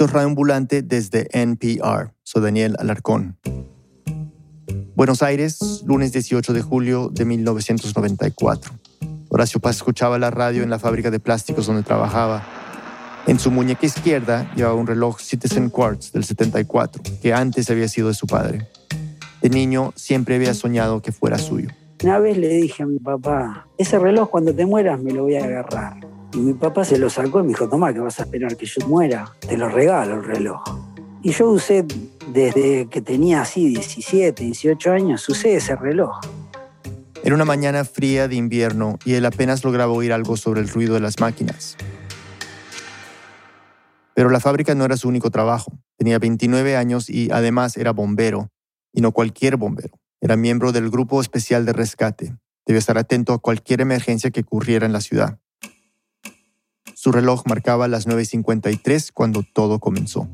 Esto es Ambulante desde NPR. Soy Daniel Alarcón. Buenos Aires, lunes 18 de julio de 1994. Horacio Paz escuchaba la radio en la fábrica de plásticos donde trabajaba. En su muñeca izquierda llevaba un reloj Citizen Quartz del 74, que antes había sido de su padre. De niño siempre había soñado que fuera suyo. Una vez le dije a mi papá, ese reloj cuando te mueras me lo voy a agarrar. Y mi papá se lo sacó y me dijo, toma, que vas a esperar que yo muera. Te lo regalo el reloj. Y yo usé, desde que tenía así 17, 18 años, usé ese reloj. Era una mañana fría de invierno y él apenas lograba oír algo sobre el ruido de las máquinas. Pero la fábrica no era su único trabajo. Tenía 29 años y además era bombero. Y no cualquier bombero. Era miembro del Grupo Especial de Rescate. Debía estar atento a cualquier emergencia que ocurriera en la ciudad. Su reloj marcaba las 9.53 cuando todo comenzó.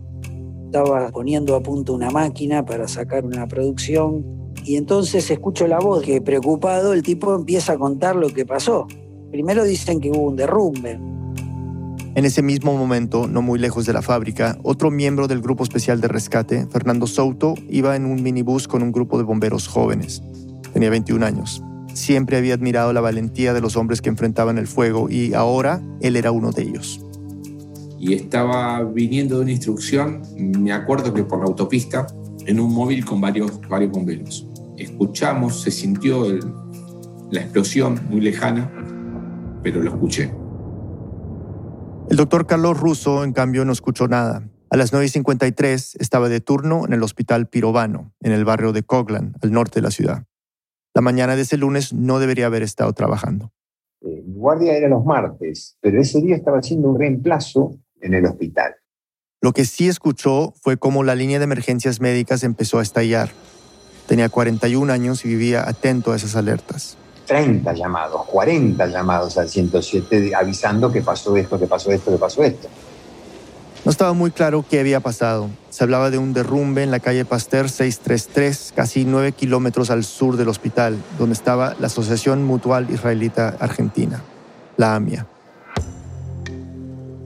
Estaba poniendo a punto una máquina para sacar una producción y entonces escucho la voz que preocupado el tipo empieza a contar lo que pasó. Primero dicen que hubo un derrumbe. En ese mismo momento, no muy lejos de la fábrica, otro miembro del Grupo Especial de Rescate, Fernando Souto, iba en un minibús con un grupo de bomberos jóvenes. Tenía 21 años. Siempre había admirado la valentía de los hombres que enfrentaban el fuego y ahora él era uno de ellos. Y estaba viniendo de una instrucción, me acuerdo que por la autopista, en un móvil con varios, varios bomberos. Escuchamos, se sintió la explosión muy lejana, pero lo escuché. El doctor Carlos Russo, en cambio, no escuchó nada. A las 9.53 estaba de turno en el hospital Pirovano, en el barrio de Coglan, al norte de la ciudad. La mañana de ese lunes no debería haber estado trabajando. Eh, mi guardia era los martes, pero ese día estaba haciendo un reemplazo en el hospital. Lo que sí escuchó fue cómo la línea de emergencias médicas empezó a estallar. Tenía 41 años y vivía atento a esas alertas. 30 llamados, 40 llamados al 107 avisando que pasó esto, que pasó esto, que pasó esto. No estaba muy claro qué había pasado. Se hablaba de un derrumbe en la calle Pasteur 633, casi 9 kilómetros al sur del hospital, donde estaba la Asociación Mutual Israelita Argentina, la AMIA.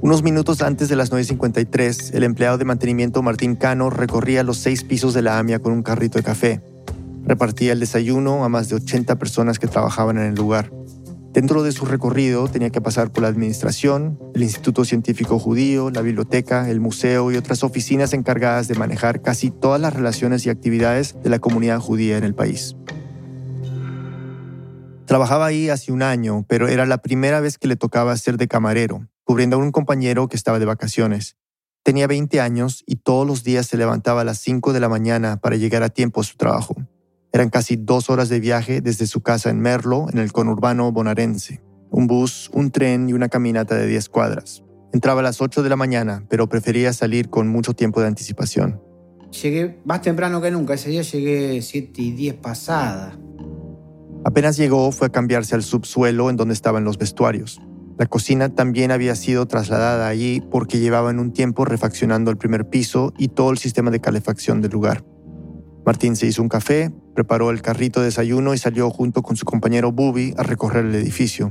Unos minutos antes de las 9.53, el empleado de mantenimiento Martín Cano recorría los seis pisos de la AMIA con un carrito de café. Repartía el desayuno a más de 80 personas que trabajaban en el lugar. Dentro de su recorrido tenía que pasar por la administración, el Instituto Científico Judío, la biblioteca, el museo y otras oficinas encargadas de manejar casi todas las relaciones y actividades de la comunidad judía en el país. Trabajaba ahí hace un año, pero era la primera vez que le tocaba ser de camarero, cubriendo a un compañero que estaba de vacaciones. Tenía 20 años y todos los días se levantaba a las 5 de la mañana para llegar a tiempo a su trabajo. Eran casi dos horas de viaje desde su casa en Merlo, en el conurbano bonaerense. Un bus, un tren y una caminata de 10 cuadras. Entraba a las 8 de la mañana, pero prefería salir con mucho tiempo de anticipación. Llegué más temprano que nunca. Ese día llegué 7 y 10 pasada. Apenas llegó, fue a cambiarse al subsuelo en donde estaban los vestuarios. La cocina también había sido trasladada allí porque llevaban un tiempo refaccionando el primer piso y todo el sistema de calefacción del lugar. Martín se hizo un café, preparó el carrito de desayuno y salió junto con su compañero Bubi a recorrer el edificio.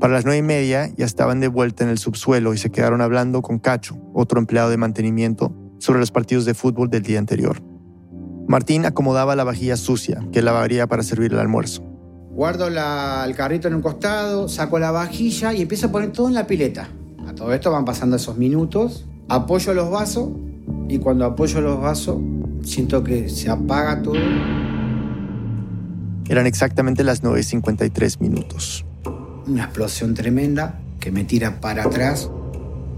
Para las nueve y media ya estaban de vuelta en el subsuelo y se quedaron hablando con Cacho, otro empleado de mantenimiento, sobre los partidos de fútbol del día anterior. Martín acomodaba la vajilla sucia que lavaría para servir el almuerzo. Guardo el carrito en un costado, saco la vajilla y empiezo a poner todo en la pileta. A todo esto van pasando esos minutos, apoyo los vasos y cuando apoyo los vasos siento que se apaga todo. Eran exactamente las 9.53 minutos. Una explosión tremenda que me tira para atrás.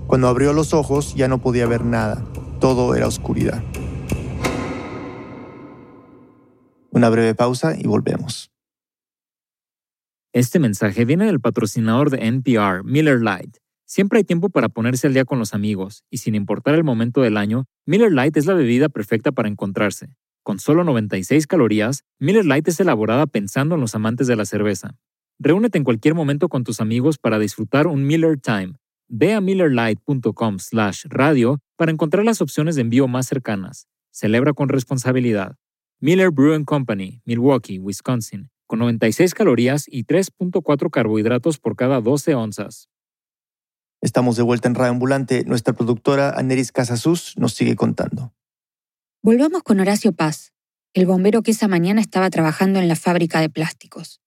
Cuando abrió los ojos ya no podía ver nada. Todo era oscuridad. Una breve pausa y volvemos. Este mensaje viene del patrocinador de NPR, Miller Lite. Siempre hay tiempo para ponerse al día con los amigos, y sin importar el momento del año, Miller Lite es la bebida perfecta para encontrarse. Con solo 96 calorías, Miller Lite es elaborada pensando en los amantes de la cerveza. Reúnete en cualquier momento con tus amigos para disfrutar un Miller Time. Ve a millerlite.com slash radio para encontrar las opciones de envío más cercanas. Celebra con responsabilidad. Miller Brew Company, Milwaukee, Wisconsin, con 96 calorías y 3.4 carbohidratos por cada 12 onzas. Estamos de vuelta en Radio Ambulante. Nuestra productora Aneris Casasus nos sigue contando. Volvamos con Horacio Paz, el bombero que esa mañana estaba trabajando en la fábrica de plásticos.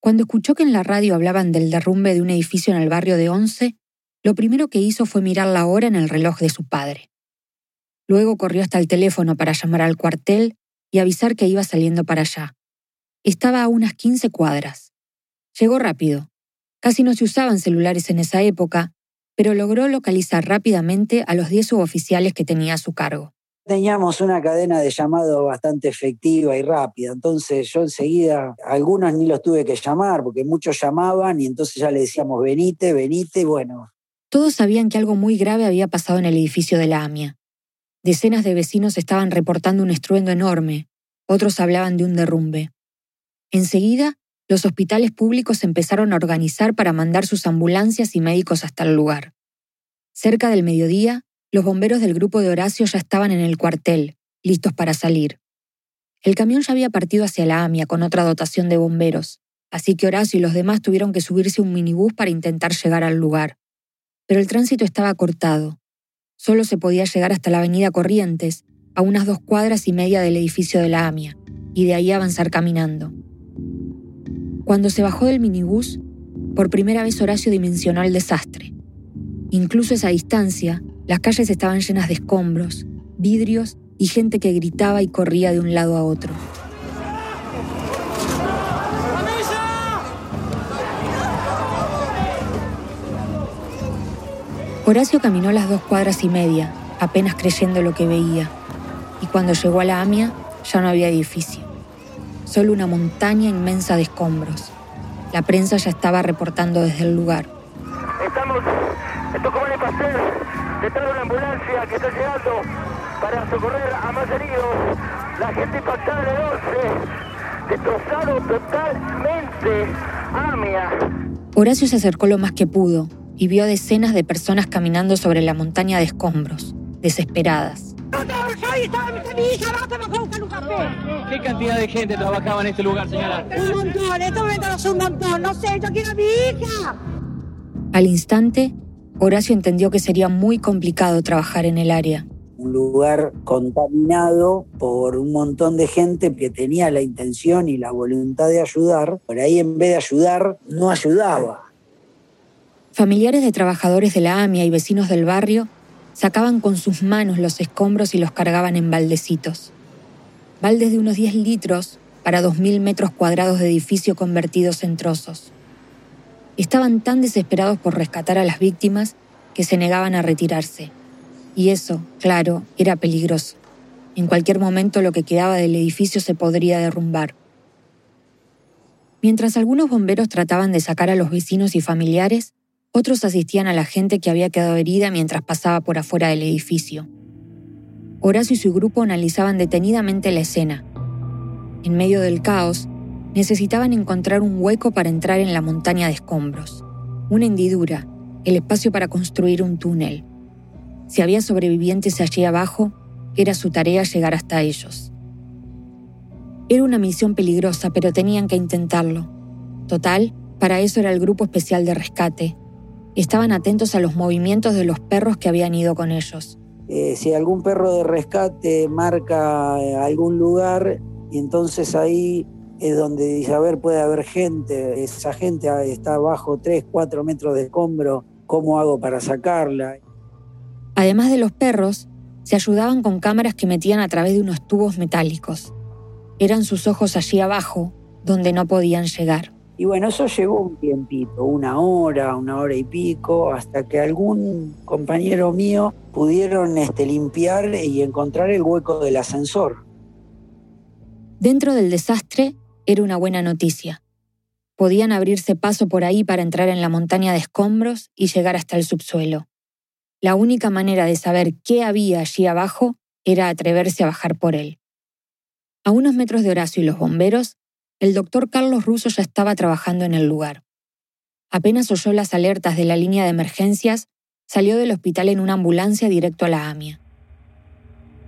Cuando escuchó que en la radio hablaban del derrumbe de un edificio en el barrio de Once, lo primero que hizo fue mirar la hora en el reloj de su padre. Luego corrió hasta el teléfono para llamar al cuartel y avisar que iba saliendo para allá. Estaba a unas 15 cuadras. Llegó rápido, Casi no se usaban celulares en esa época, pero logró localizar rápidamente a los 10 suboficiales que tenía a su cargo. Teníamos una cadena de llamado bastante efectiva y rápida, entonces yo enseguida, algunos ni los tuve que llamar, porque muchos llamaban y entonces ya le decíamos, venite, venite, y bueno. Todos sabían que algo muy grave había pasado en el edificio de la AMIA. Decenas de vecinos estaban reportando un estruendo enorme, otros hablaban de un derrumbe. Enseguida, los hospitales públicos empezaron a organizar para mandar sus ambulancias y médicos hasta el lugar. Cerca del mediodía, los bomberos del grupo de Horacio ya estaban en el cuartel, listos para salir. El camión ya había partido hacia la AMIA con otra dotación de bomberos, así que Horacio y los demás tuvieron que subirse a un minibús para intentar llegar al lugar. Pero el tránsito estaba cortado. Solo se podía llegar hasta la avenida Corrientes, a unas dos cuadras y media del edificio de la AMIA, y de ahí avanzar caminando. Cuando se bajó del minibús, por primera vez Horacio dimensionó el desastre. Incluso a esa distancia, las calles estaban llenas de escombros, vidrios y gente que gritaba y corría de un lado a otro. Horacio caminó las dos cuadras y media, apenas creyendo lo que veía, y cuando llegó a la AMIA ya no había edificio solo una montaña inmensa de escombros. La prensa ya estaba reportando desde el lugar. Estamos en Tucumán Pastel, detrás de una ambulancia que está llegando para socorrer a más heridos. La gente impactada de 12, destrozado totalmente. Amia. Horacio se acercó lo más que pudo y vio decenas de personas caminando sobre la montaña de escombros, desesperadas. ¿Qué cantidad de gente trabajaba en este lugar, señora? Un montón, en este momento no es un montón, no sé, yo quiero a mi hija. Al instante, Horacio entendió que sería muy complicado trabajar en el área. Un lugar contaminado por un montón de gente que tenía la intención y la voluntad de ayudar. Por ahí en vez de ayudar, no ayudaba. Familiares de trabajadores de la AMIA y vecinos del barrio Sacaban con sus manos los escombros y los cargaban en baldecitos. Baldes de unos 10 litros para 2.000 metros cuadrados de edificio convertidos en trozos. Estaban tan desesperados por rescatar a las víctimas que se negaban a retirarse. Y eso, claro, era peligroso. En cualquier momento lo que quedaba del edificio se podría derrumbar. Mientras algunos bomberos trataban de sacar a los vecinos y familiares, otros asistían a la gente que había quedado herida mientras pasaba por afuera del edificio. Horacio y su grupo analizaban detenidamente la escena. En medio del caos, necesitaban encontrar un hueco para entrar en la montaña de escombros, una hendidura, el espacio para construir un túnel. Si había sobrevivientes allí abajo, era su tarea llegar hasta ellos. Era una misión peligrosa, pero tenían que intentarlo. Total, para eso era el grupo especial de rescate, Estaban atentos a los movimientos de los perros que habían ido con ellos. Eh, si algún perro de rescate marca eh, algún lugar, y entonces ahí es donde dice, a ver, puede haber gente, esa gente está bajo 3, 4 metros de escombro, ¿cómo hago para sacarla? Además de los perros, se ayudaban con cámaras que metían a través de unos tubos metálicos. Eran sus ojos allí abajo, donde no podían llegar. Y bueno, eso llevó un tiempito, una hora, una hora y pico, hasta que algún compañero mío pudieron este, limpiar y encontrar el hueco del ascensor. Dentro del desastre era una buena noticia. Podían abrirse paso por ahí para entrar en la montaña de escombros y llegar hasta el subsuelo. La única manera de saber qué había allí abajo era atreverse a bajar por él. A unos metros de Horacio y los bomberos, el doctor Carlos Russo ya estaba trabajando en el lugar. Apenas oyó las alertas de la línea de emergencias, salió del hospital en una ambulancia directo a la AMIA.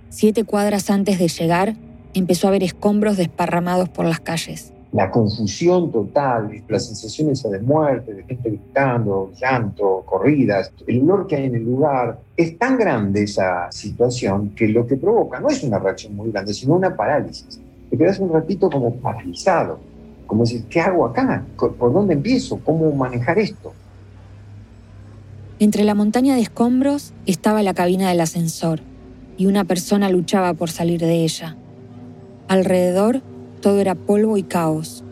Siete cuadras antes de llegar, empezó a ver escombros desparramados por las calles. la confusión total, la sensación esa de muerte, de gente gritando, llanto, corridas, el olor que hay en el lugar, es tan grande esa situación que lo que provoca no es una reacción muy grande, sino una parálisis. Te quedas un ratito como paralizado, como decir, ¿qué hago acá? ¿Por dónde empiezo? ¿Cómo manejar esto? Entre la montaña de escombros estaba la cabina del ascensor y una persona luchaba por salir de ella. Alrededor todo era polvo y caos.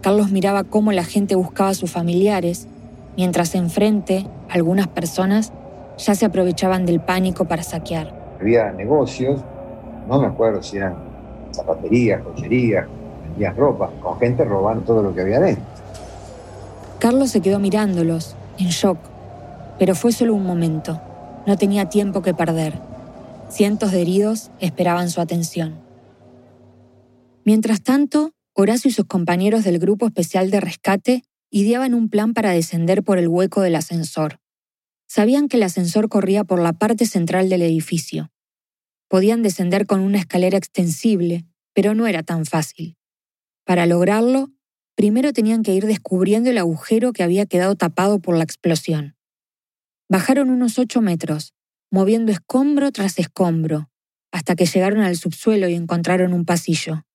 Carlos miraba cómo la gente buscaba a sus familiares, mientras enfrente algunas personas ya se aprovechaban del pánico para saquear. Había negocios, no me acuerdo si eran zapaterías, cocherías, vendían ropa, con gente robando todo lo que había dentro. Carlos se quedó mirándolos, en shock, pero fue solo un momento. No tenía tiempo que perder. Cientos de heridos esperaban su atención. Mientras tanto, Horacio y sus compañeros del Grupo Especial de Rescate ideaban un plan para descender por el hueco del ascensor. Sabían que el ascensor corría por la parte central del edificio. Podían descender con una escalera extensible, pero no era tan fácil. Para lograrlo, primero tenían que ir descubriendo el agujero que había quedado tapado por la explosión. Bajaron unos ocho metros, moviendo escombro tras escombro, hasta que llegaron al subsuelo y encontraron un pasillo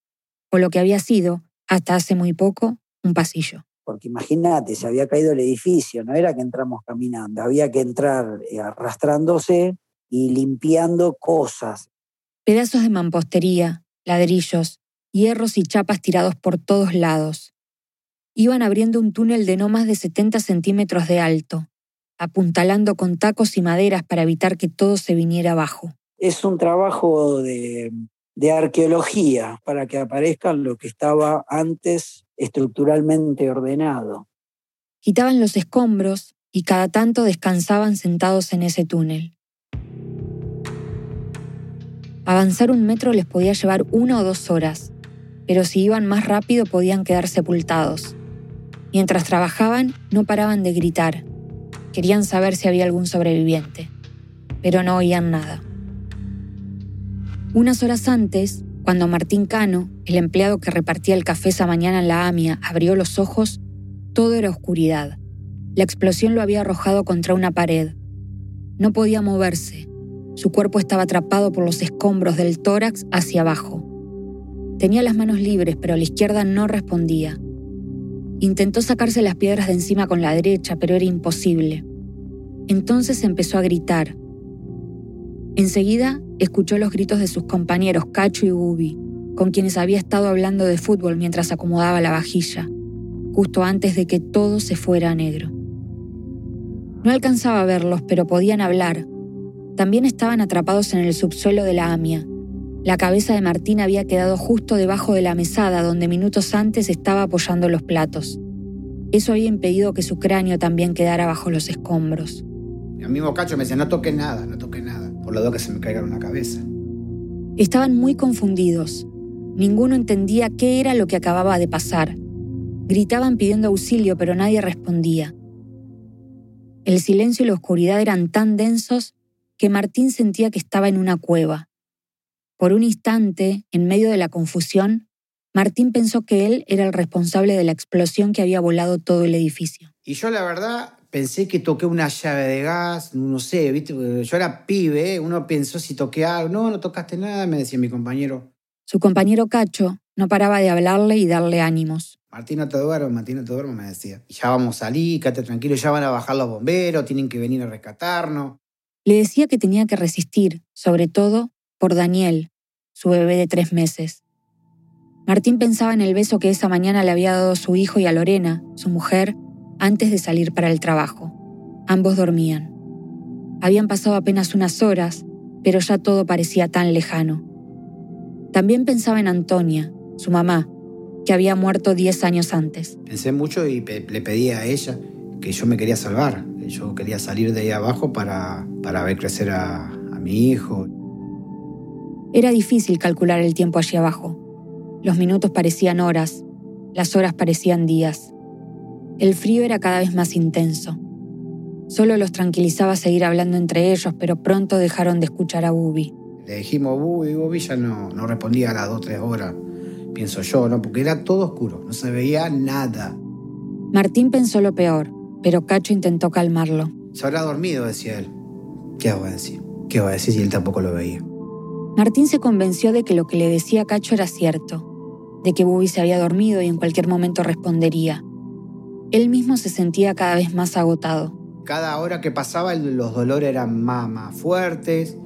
o lo que había sido, hasta hace muy poco, un pasillo. Porque imagínate, se había caído el edificio, no era que entramos caminando, había que entrar eh, arrastrándose y limpiando cosas. Pedazos de mampostería, ladrillos, hierros y chapas tirados por todos lados. Iban abriendo un túnel de no más de 70 centímetros de alto, apuntalando con tacos y maderas para evitar que todo se viniera abajo. Es un trabajo de de arqueología para que aparezca lo que estaba antes estructuralmente ordenado. Quitaban los escombros y cada tanto descansaban sentados en ese túnel. Avanzar un metro les podía llevar una o dos horas, pero si iban más rápido podían quedar sepultados. Mientras trabajaban, no paraban de gritar. Querían saber si había algún sobreviviente, pero no oían nada. Unas horas antes, cuando Martín Cano, el empleado que repartía el café esa mañana en la AMIA, abrió los ojos, todo era oscuridad. La explosión lo había arrojado contra una pared. No podía moverse. Su cuerpo estaba atrapado por los escombros del tórax hacia abajo. Tenía las manos libres, pero la izquierda no respondía. Intentó sacarse las piedras de encima con la derecha, pero era imposible. Entonces empezó a gritar. Enseguida escuchó los gritos de sus compañeros Cacho y Gubi, con quienes había estado hablando de fútbol mientras acomodaba la vajilla, justo antes de que todo se fuera a negro. No alcanzaba a verlos, pero podían hablar. También estaban atrapados en el subsuelo de la AMIA. La cabeza de Martín había quedado justo debajo de la mesada donde minutos antes estaba apoyando los platos. Eso había impedido que su cráneo también quedara bajo los escombros. Mi amigo Cacho me decía, no toques nada, no toques nada por lo que se me caiga en la cabeza. Estaban muy confundidos. Ninguno entendía qué era lo que acababa de pasar. Gritaban pidiendo auxilio, pero nadie respondía. El silencio y la oscuridad eran tan densos que Martín sentía que estaba en una cueva. Por un instante, en medio de la confusión, Martín pensó que él era el responsable de la explosión que había volado todo el edificio. Y yo la verdad pensé que toqué una llave de gas, no sé, ¿viste? yo era pibe, uno pensó si toqué algo, no, no tocaste nada, me decía mi compañero. Su compañero Cacho no paraba de hablarle y darle ánimos. Martín, no te duermo, Martín, no te duermo, me decía. Y ya vamos a salir, quédate tranquilo, ya van a bajar los bomberos, tienen que venir a rescatarnos. Le decía que tenía que resistir, sobre todo por Daniel, su bebé de tres meses. Martín pensaba en el beso que esa mañana le había dado su hijo y a Lorena, su mujer, antes de salir para el trabajo. Ambos dormían. Habían pasado apenas unas horas, pero ya todo parecía tan lejano. También pensaba en Antonia, su mamá, que había muerto 10 años antes. Pensé mucho y le pedí a ella que yo me quería salvar. Yo quería salir de ahí abajo para, para ver crecer a, a mi hijo. Era difícil calcular el tiempo allí abajo. Los minutos parecían horas, las horas parecían días. El frío era cada vez más intenso. Solo los tranquilizaba seguir hablando entre ellos, pero pronto dejaron de escuchar a Bubi. Le dijimos Bubi, Bubi ya no, no respondía a las dos o tres horas. pienso yo, ¿no? Porque era todo oscuro, no se veía nada. Martín pensó lo peor, pero Cacho intentó calmarlo. Se habrá dormido, decía él. ¿Qué va a decir? ¿Qué va a decir si él tampoco lo veía? Martín se convenció de que lo que le decía Cacho era cierto, de que Bubi se había dormido y en cualquier momento respondería. Él mismo se sentía cada vez más agotado. Cada hora que pasaba los dolores eran más, más fuertes.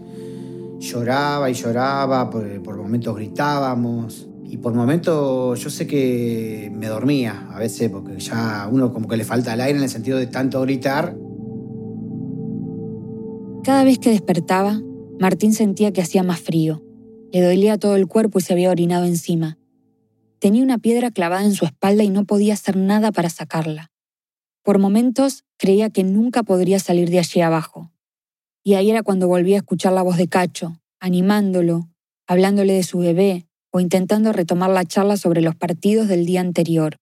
Lloraba y lloraba, por, por momentos gritábamos. Y por momentos yo sé que me dormía a veces, porque ya uno como que le falta el aire en el sentido de tanto gritar. Cada vez que despertaba, Martín sentía que hacía más frío. Le dolía todo el cuerpo y se había orinado encima. Tenía una piedra clavada en su espalda y no podía hacer nada para sacarla. Por momentos creía que nunca podría salir de allí abajo. Y ahí era cuando volvía a escuchar la voz de Cacho, animándolo, hablándole de su bebé o intentando retomar la charla sobre los partidos del día anterior.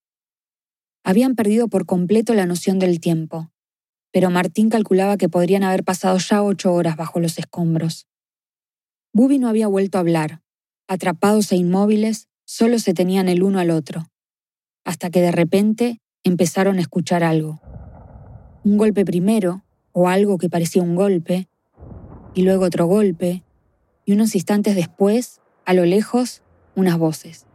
Habían perdido por completo la noción del tiempo, pero Martín calculaba que podrían haber pasado ya ocho horas bajo los escombros. Bubi no había vuelto a hablar. Atrapados e inmóviles, solo se tenían el uno al otro, hasta que de repente empezaron a escuchar algo. Un golpe primero, o algo que parecía un golpe, y luego otro golpe, y unos instantes después, a lo lejos, unas voces.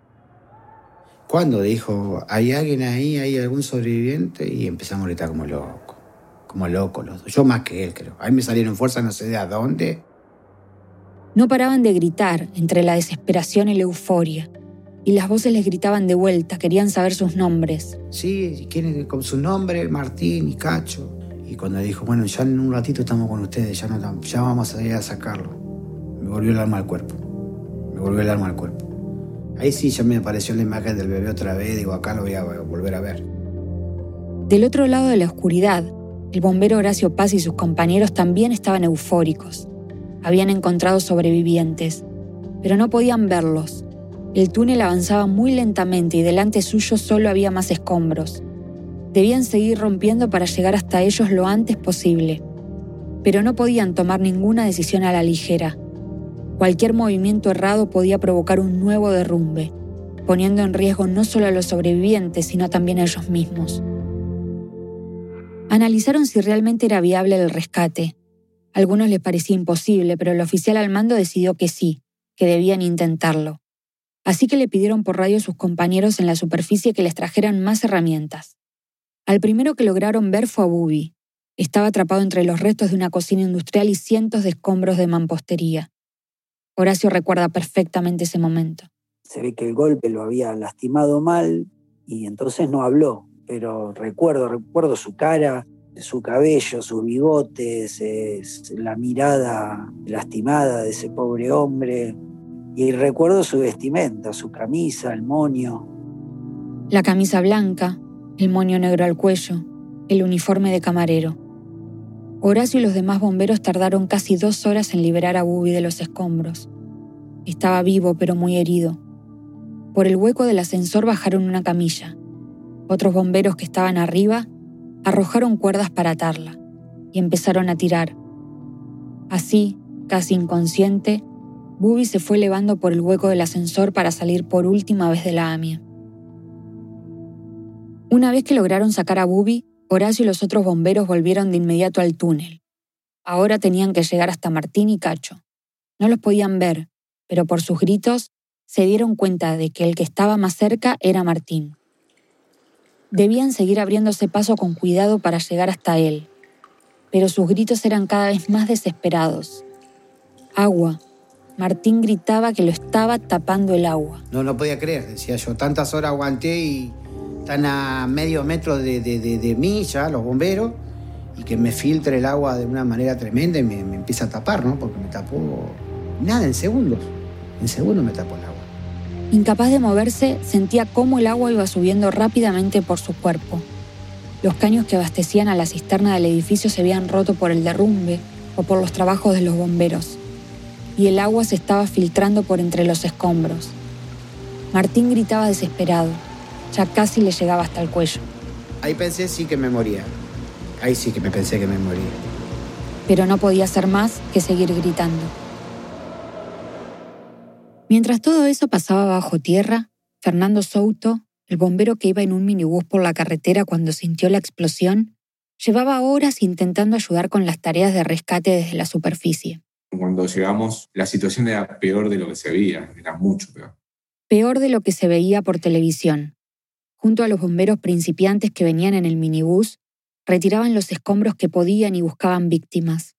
¿Cuándo dijo, hay alguien ahí, hay algún sobreviviente? Y empezamos a gritar como loco, como loco los dos. Yo más que él, creo. A mí me salieron fuerzas no sé de a dónde. No paraban de gritar entre la desesperación y la euforia y las voces les gritaban de vuelta, querían saber sus nombres. Sí, ¿quién con su nombre? Martín y Cacho. Y cuando dijo, bueno, ya en un ratito estamos con ustedes, ya, no, ya vamos a ir a sacarlo. Me volvió el alma al cuerpo. Me volvió el alma al cuerpo. Ahí sí ya me apareció la imagen del bebé otra vez, digo, acá lo voy a volver a ver. Del otro lado de la oscuridad, el bombero Horacio Paz y sus compañeros también estaban eufóricos. Habían encontrado sobrevivientes, pero no podían verlos el túnel avanzaba muy lentamente y delante suyo solo había más escombros. Debían seguir rompiendo para llegar hasta ellos lo antes posible, pero no podían tomar ninguna decisión a la ligera. Cualquier movimiento errado podía provocar un nuevo derrumbe, poniendo en riesgo no solo a los sobrevivientes, sino también a ellos mismos. Analizaron si realmente era viable el rescate. A algunos les parecía imposible, pero el oficial al mando decidió que sí, que debían intentarlo así que le pidieron por radio a sus compañeros en la superficie que les trajeran más herramientas. Al primero que lograron ver fue a Bubi. Estaba atrapado entre los restos de una cocina industrial y cientos de escombros de mampostería. Horacio recuerda perfectamente ese momento. Se ve que el golpe lo había lastimado mal y entonces no habló, pero recuerdo, recuerdo su cara, su cabello, sus bigotes, la mirada lastimada de ese pobre hombre, y recuerdo su vestimenta, su camisa, el moño. La camisa blanca, el moño negro al cuello, el uniforme de camarero. Horacio y los demás bomberos tardaron casi dos horas en liberar a Bubi de los escombros. Estaba vivo pero muy herido. Por el hueco del ascensor bajaron una camilla. Otros bomberos que estaban arriba arrojaron cuerdas para atarla y empezaron a tirar. Así, casi inconsciente, Bubi se fue elevando por el hueco del ascensor para salir por última vez de la AMIA. Una vez que lograron sacar a Bubi, Horacio y los otros bomberos volvieron de inmediato al túnel. Ahora tenían que llegar hasta Martín y Cacho. No los podían ver, pero por sus gritos se dieron cuenta de que el que estaba más cerca era Martín. Debían seguir abriéndose paso con cuidado para llegar hasta él, pero sus gritos eran cada vez más desesperados. Agua, Martín gritaba que lo estaba tapando el agua. No lo podía creer, decía yo. Tantas horas aguanté y están a medio metro de, de, mí ya, los bomberos, y que me filtre el agua de una manera tremenda y me, me, empieza a tapar, ¿no? Porque me tapó nada, en segundos. En segundos me tapó el agua. Incapaz de moverse, sentía cómo el agua iba subiendo rápidamente por su cuerpo. Los caños que abastecían a la cisterna del edificio se habían roto por el derrumbe o por los trabajos de los bomberos y el agua se estaba filtrando por entre los escombros. Martín gritaba desesperado, ya casi le llegaba hasta el cuello. Ahí pensé sí que me moría. Ahí sí que me pensé que me moría. Pero no podía hacer más que seguir gritando. Mientras todo eso pasaba bajo tierra, Fernando Souto, el bombero que iba en un minibús por la carretera cuando sintió la explosión, llevaba horas intentando ayudar con las tareas de rescate desde la superficie. Cuando llegamos, la situación era peor de lo que se veía, era mucho peor. Peor de lo que se veía por televisión. Junto a los bomberos principiantes que venían en el minibús, retiraban los escombros que podían y buscaban víctimas.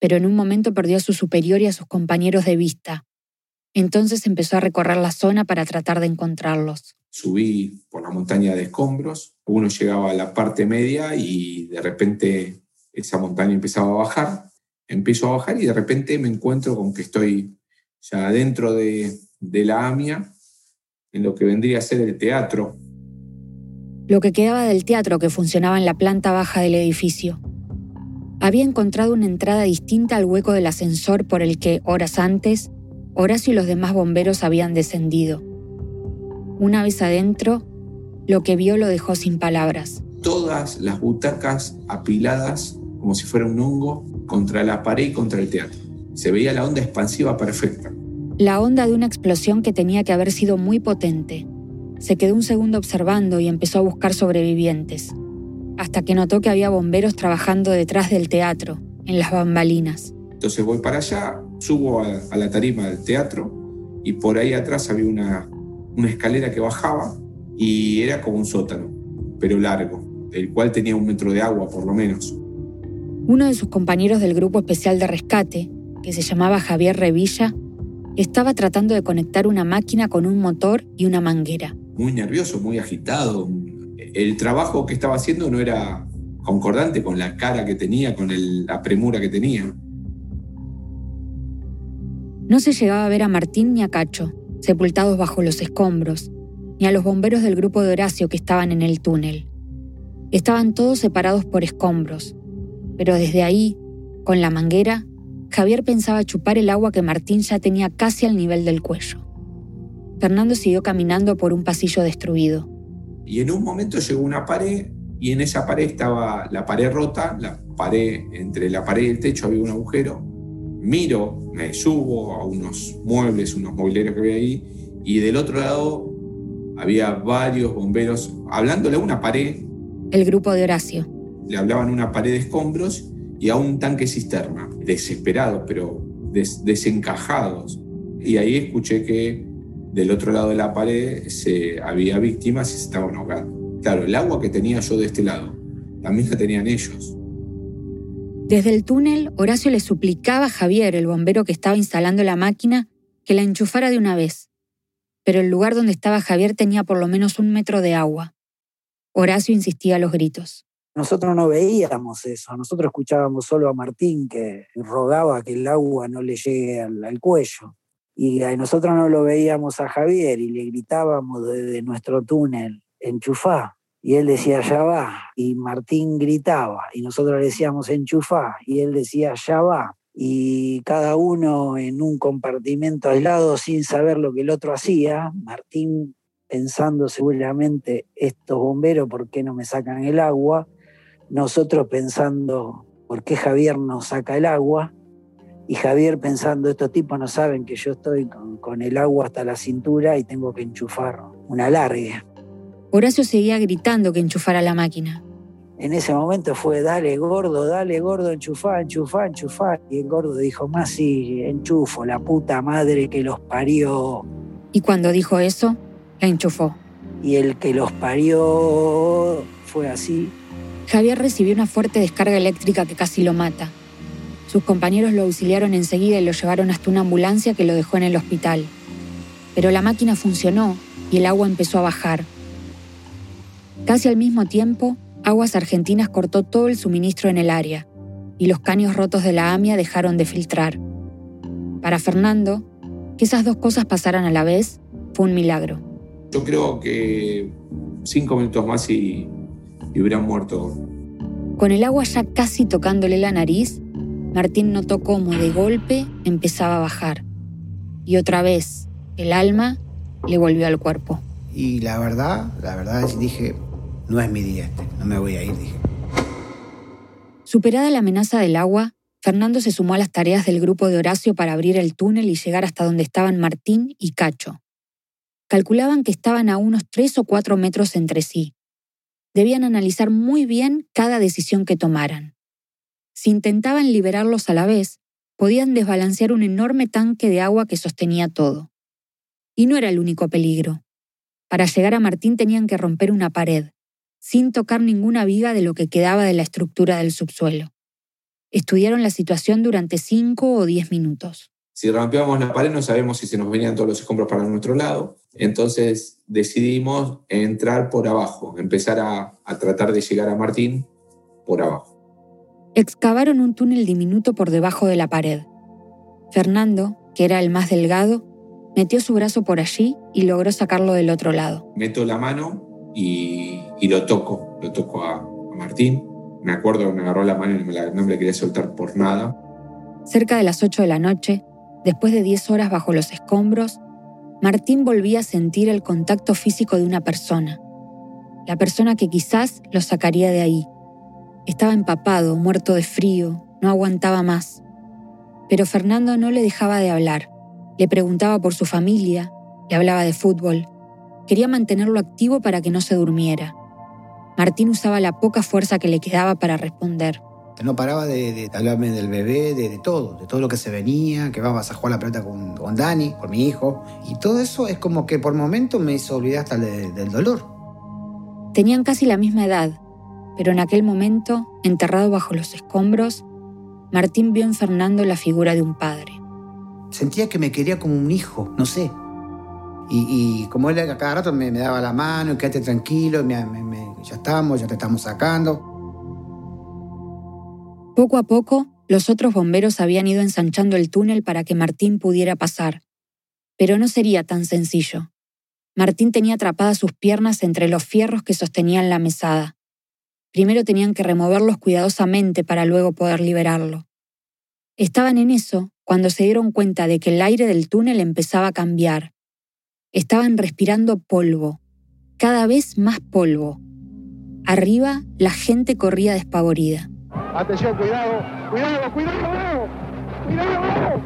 Pero en un momento perdió a su superior y a sus compañeros de vista. Entonces empezó a recorrer la zona para tratar de encontrarlos. Subí por la montaña de escombros, uno llegaba a la parte media y de repente esa montaña empezaba a bajar empiezo a bajar y de repente me encuentro con que estoy ya dentro de, de la AMIA, en lo que vendría a ser el teatro. Lo que quedaba del teatro que funcionaba en la planta baja del edificio. Había encontrado una entrada distinta al hueco del ascensor por el que, horas antes, Horacio y los demás bomberos habían descendido. Una vez adentro, lo que vio lo dejó sin palabras. Todas las butacas apiladas como si fuera un hongo contra la pared y contra el teatro. Se veía la onda expansiva perfecta. La onda de una explosión que tenía que haber sido muy potente. Se quedó un segundo observando y empezó a buscar sobrevivientes, hasta que notó que había bomberos trabajando detrás del teatro, en las bambalinas. Entonces voy para allá, subo a, la tarima del teatro y por ahí atrás había una, una escalera que bajaba y era como un sótano, pero largo, el cual tenía un metro de agua por lo menos. Uno de sus compañeros del grupo especial de rescate, que se llamaba Javier Revilla, estaba tratando de conectar una máquina con un motor y una manguera. Muy nervioso, muy agitado. El trabajo que estaba haciendo no era concordante con la cara que tenía, con la premura que tenía. No se llegaba a ver a Martín ni a Cacho, sepultados bajo los escombros, ni a los bomberos del grupo de Horacio que estaban en el túnel. Estaban todos separados por escombros, pero desde ahí, con la manguera, Javier pensaba chupar el agua que Martín ya tenía casi al nivel del cuello. Fernando siguió caminando por un pasillo destruido. Y en un momento llegó una pared y en esa pared estaba la pared rota, la pared entre la pared y el techo había un agujero. Miro, me subo a unos muebles, unos mobileros que había ahí y del otro lado había varios bomberos hablándole a una pared. El grupo de Horacio le hablaban una pared de escombros y a un tanque cisterna, desesperados, pero desencajados. Y ahí escuché que del otro lado de la pared se, había víctimas y se estaban ahogando. Claro, el agua que tenía yo de este lado, también la tenían ellos. Desde el túnel, Horacio le suplicaba a Javier, el bombero que estaba instalando la máquina, que la enchufara de una vez. Pero el lugar donde estaba Javier tenía por lo menos un metro de agua. Horacio insistía a los gritos. Nosotros no veíamos eso, nosotros escuchábamos solo a Martín que rogaba que el agua no le llegue al, cuello. Y nosotros no lo veíamos a Javier y le gritábamos desde nuestro túnel, enchufá. Y él decía, ya va. Y Martín gritaba. Y nosotros le decíamos, enchufá. Y él decía, ya va. Y cada uno en un compartimento aislado sin saber lo que el otro hacía. Martín pensando seguramente, estos bomberos, ¿por qué no me sacan el agua? nosotros pensando, ¿por qué Javier no saca el agua? Y Javier pensando, estos tipos no saben que yo estoy con, el agua hasta la cintura y tengo que enchufar una larga. Horacio seguía gritando que enchufara la máquina. En ese momento fue, dale gordo, dale gordo, enchufá, enchufá, enchufá. Y el gordo dijo, más sí, enchufo, la puta madre que los parió. Y cuando dijo eso, la enchufó. Y el que los parió fue así, Javier recibió una fuerte descarga eléctrica que casi lo mata. Sus compañeros lo auxiliaron enseguida y lo llevaron hasta una ambulancia que lo dejó en el hospital. Pero la máquina funcionó y el agua empezó a bajar. Casi al mismo tiempo, Aguas Argentinas cortó todo el suministro en el área y los caños rotos de la AMIA dejaron de filtrar. Para Fernando, que esas dos cosas pasaran a la vez fue un milagro. Yo creo que cinco minutos más y y hubieran muerto. Con el agua ya casi tocándole la nariz, Martín notó cómo de golpe empezaba a bajar. Y otra vez, el alma le volvió al cuerpo. Y la verdad, la verdad es dije, no es mi día este, no me voy a ir, dije. Superada la amenaza del agua, Fernando se sumó a las tareas del grupo de Horacio para abrir el túnel y llegar hasta donde estaban Martín y Cacho. calculaban que estaban a unos 3 o 4 metros entre sí. Debían analizar muy bien cada decisión que tomaran. Si intentaban liberarlos a la vez, podían desbalancear un enorme tanque de agua que sostenía todo. Y no era el único peligro. Para llegar a Martín tenían que romper una pared, sin tocar ninguna viga de lo que quedaba de la estructura del subsuelo. Estudiaron la situación durante cinco o diez minutos. Si rompíamos la pared no sabemos si se nos venían todos los escombros para nuestro lado. Entonces decidimos entrar por abajo, empezar a, a tratar de llegar a Martín por abajo. Excavaron un túnel diminuto por debajo de la pared. Fernando, que era el más delgado, metió su brazo por allí y logró sacarlo del otro lado. Meto la mano y, y lo toco, lo toco a, a, Martín. Me acuerdo que me agarró la mano y no me la quería soltar por nada. Cerca de las 8 de la noche, después de 10 horas bajo los escombros, Martín volvía a sentir el contacto físico de una persona. La persona que quizás lo sacaría de ahí. Estaba empapado, muerto de frío, no aguantaba más. Pero Fernando no le dejaba de hablar. Le preguntaba por su familia, le hablaba de fútbol. Quería mantenerlo activo para que no se durmiera. Martín usaba la poca fuerza que le quedaba para responder. No paraba de, de hablarme del bebé, de, de, todo, de todo lo que se venía, que vamos a jugar la pelota con, con Dani, con mi hijo. Y todo eso es como que por momentos me hizo olvidar hasta de, del dolor. Tenían casi la misma edad, pero en aquel momento, enterrado bajo los escombros, Martín vio en Fernando la figura de un padre. Sentía que me quería como un hijo, no sé. Y, y como él a cada rato me, me, daba la mano, quédate tranquilo, me, me, ya estamos, ya te estamos sacando. Poco a poco, los otros bomberos habían ido ensanchando el túnel para que Martín pudiera pasar. Pero no sería tan sencillo. Martín tenía atrapadas sus piernas entre los fierros que sostenían la mesada. Primero tenían que removerlos cuidadosamente para luego poder liberarlo. Estaban en eso cuando se dieron cuenta de que el aire del túnel empezaba a cambiar. Estaban respirando polvo, cada vez más polvo. Arriba, la gente corría despavorida. Atención, cuidado, cuidado, cuidado, cuidado,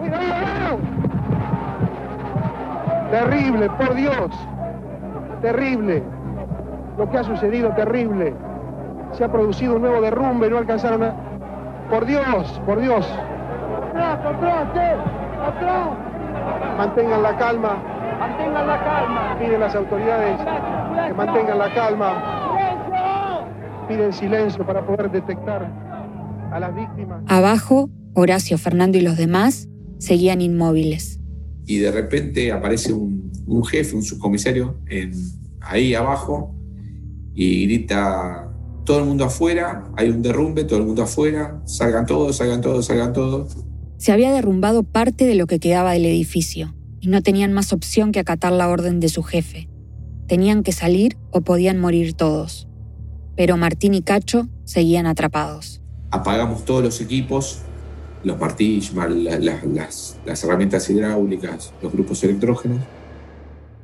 cuidado. Terrible, por Dios, terrible. Lo que ha sucedido, terrible. Se ha producido un nuevo derrumbe, no alcanzaron a... Por Dios, por Dios. Atrás, atrás, atrás. Mantengan la calma. Mantengan la calma. Piden las autoridades que mantengan la calma piden silencio para poder detectar a las víctimas. Abajo, Horacio, Fernando y los demás seguían inmóviles. Y de repente aparece un, un jefe, un subcomisario, en, ahí abajo y grita, todo el mundo afuera, hay un derrumbe, todo el mundo afuera, salgan todos, salgan todos, salgan todos. Se había derrumbado parte de lo que quedaba del edificio y no tenían más opción que acatar la orden de su jefe. Tenían que salir o podían morir todos pero Martín y Cacho seguían atrapados. Apagamos todos los equipos, los martillos, las, las, las, herramientas hidráulicas, los grupos electrógenos,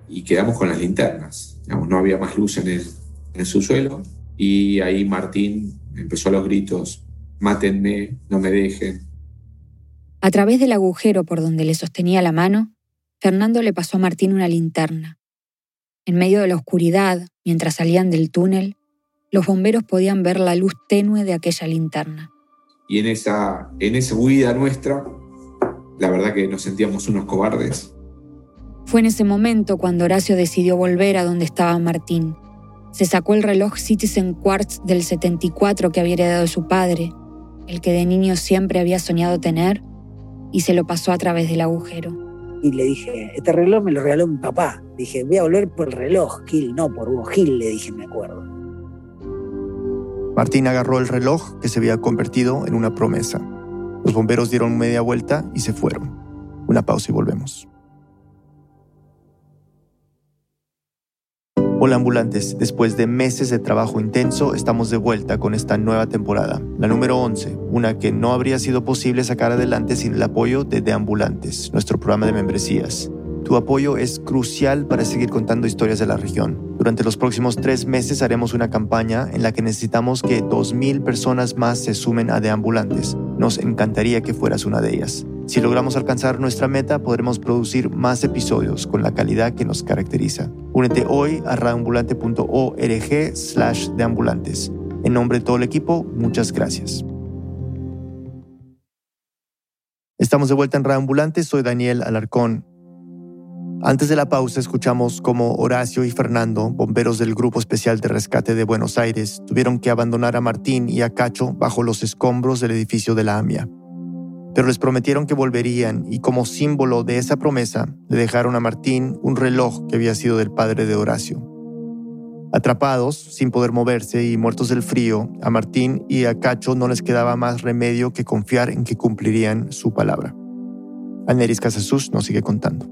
y quedamos con las linternas. Digamos, no había más luz en el, en el subsuelo, y ahí Martín empezó a los gritos, mátenme, no me dejen. A través del agujero por donde le sostenía la mano, Fernando le pasó a Martín una linterna. En medio de la oscuridad, mientras salían del túnel, los bomberos podían ver la luz tenue de aquella linterna. Y en esa, en esa huida nuestra, la verdad que nos sentíamos unos cobardes. Fue en ese momento cuando Horacio decidió volver a donde estaba Martín. Se sacó el reloj Citizen Quartz del 74 que había heredado de su padre, el que de niño siempre había soñado tener, y se lo pasó a través del agujero. Y le dije, este reloj me lo regaló mi papá. Dije, voy a volver por el reloj, Gil, no por vos, Gil, le dije, me acuerdo. Martín agarró el reloj que se había convertido en una promesa. Los bomberos dieron media vuelta y se fueron. Una pausa y volvemos. Hola ambulantes, después de meses de trabajo intenso estamos de vuelta con esta nueva temporada, la número 11, una que no habría sido posible sacar adelante sin el apoyo de De Ambulantes, nuestro programa de membresías. Tu apoyo es crucial para seguir contando historias de la región. Durante los próximos tres meses haremos una campaña en la que necesitamos que 2.000 personas más se sumen a deambulantes. Nos encantaría que fueras una de ellas. Si logramos alcanzar nuestra meta, podremos producir más episodios con la calidad que nos caracteriza. Únete hoy a radioambulante.org slash deambulantes. En nombre de todo el equipo, muchas gracias. Estamos de vuelta en Radio soy Daniel Alarcón. Antes de la pausa escuchamos cómo Horacio y Fernando, bomberos del Grupo Especial de Rescate de Buenos Aires, tuvieron que abandonar a Martín y a Cacho bajo los escombros del edificio de la AMIA pero les prometieron que volverían y como símbolo de esa promesa le dejaron a Martín un reloj que había sido del padre de Horacio. Atrapados, sin poder moverse y muertos del frío, a Martín y a Cacho no les quedaba más remedio que confiar en que cumplirían su palabra. Aneris Casasus nos sigue contando.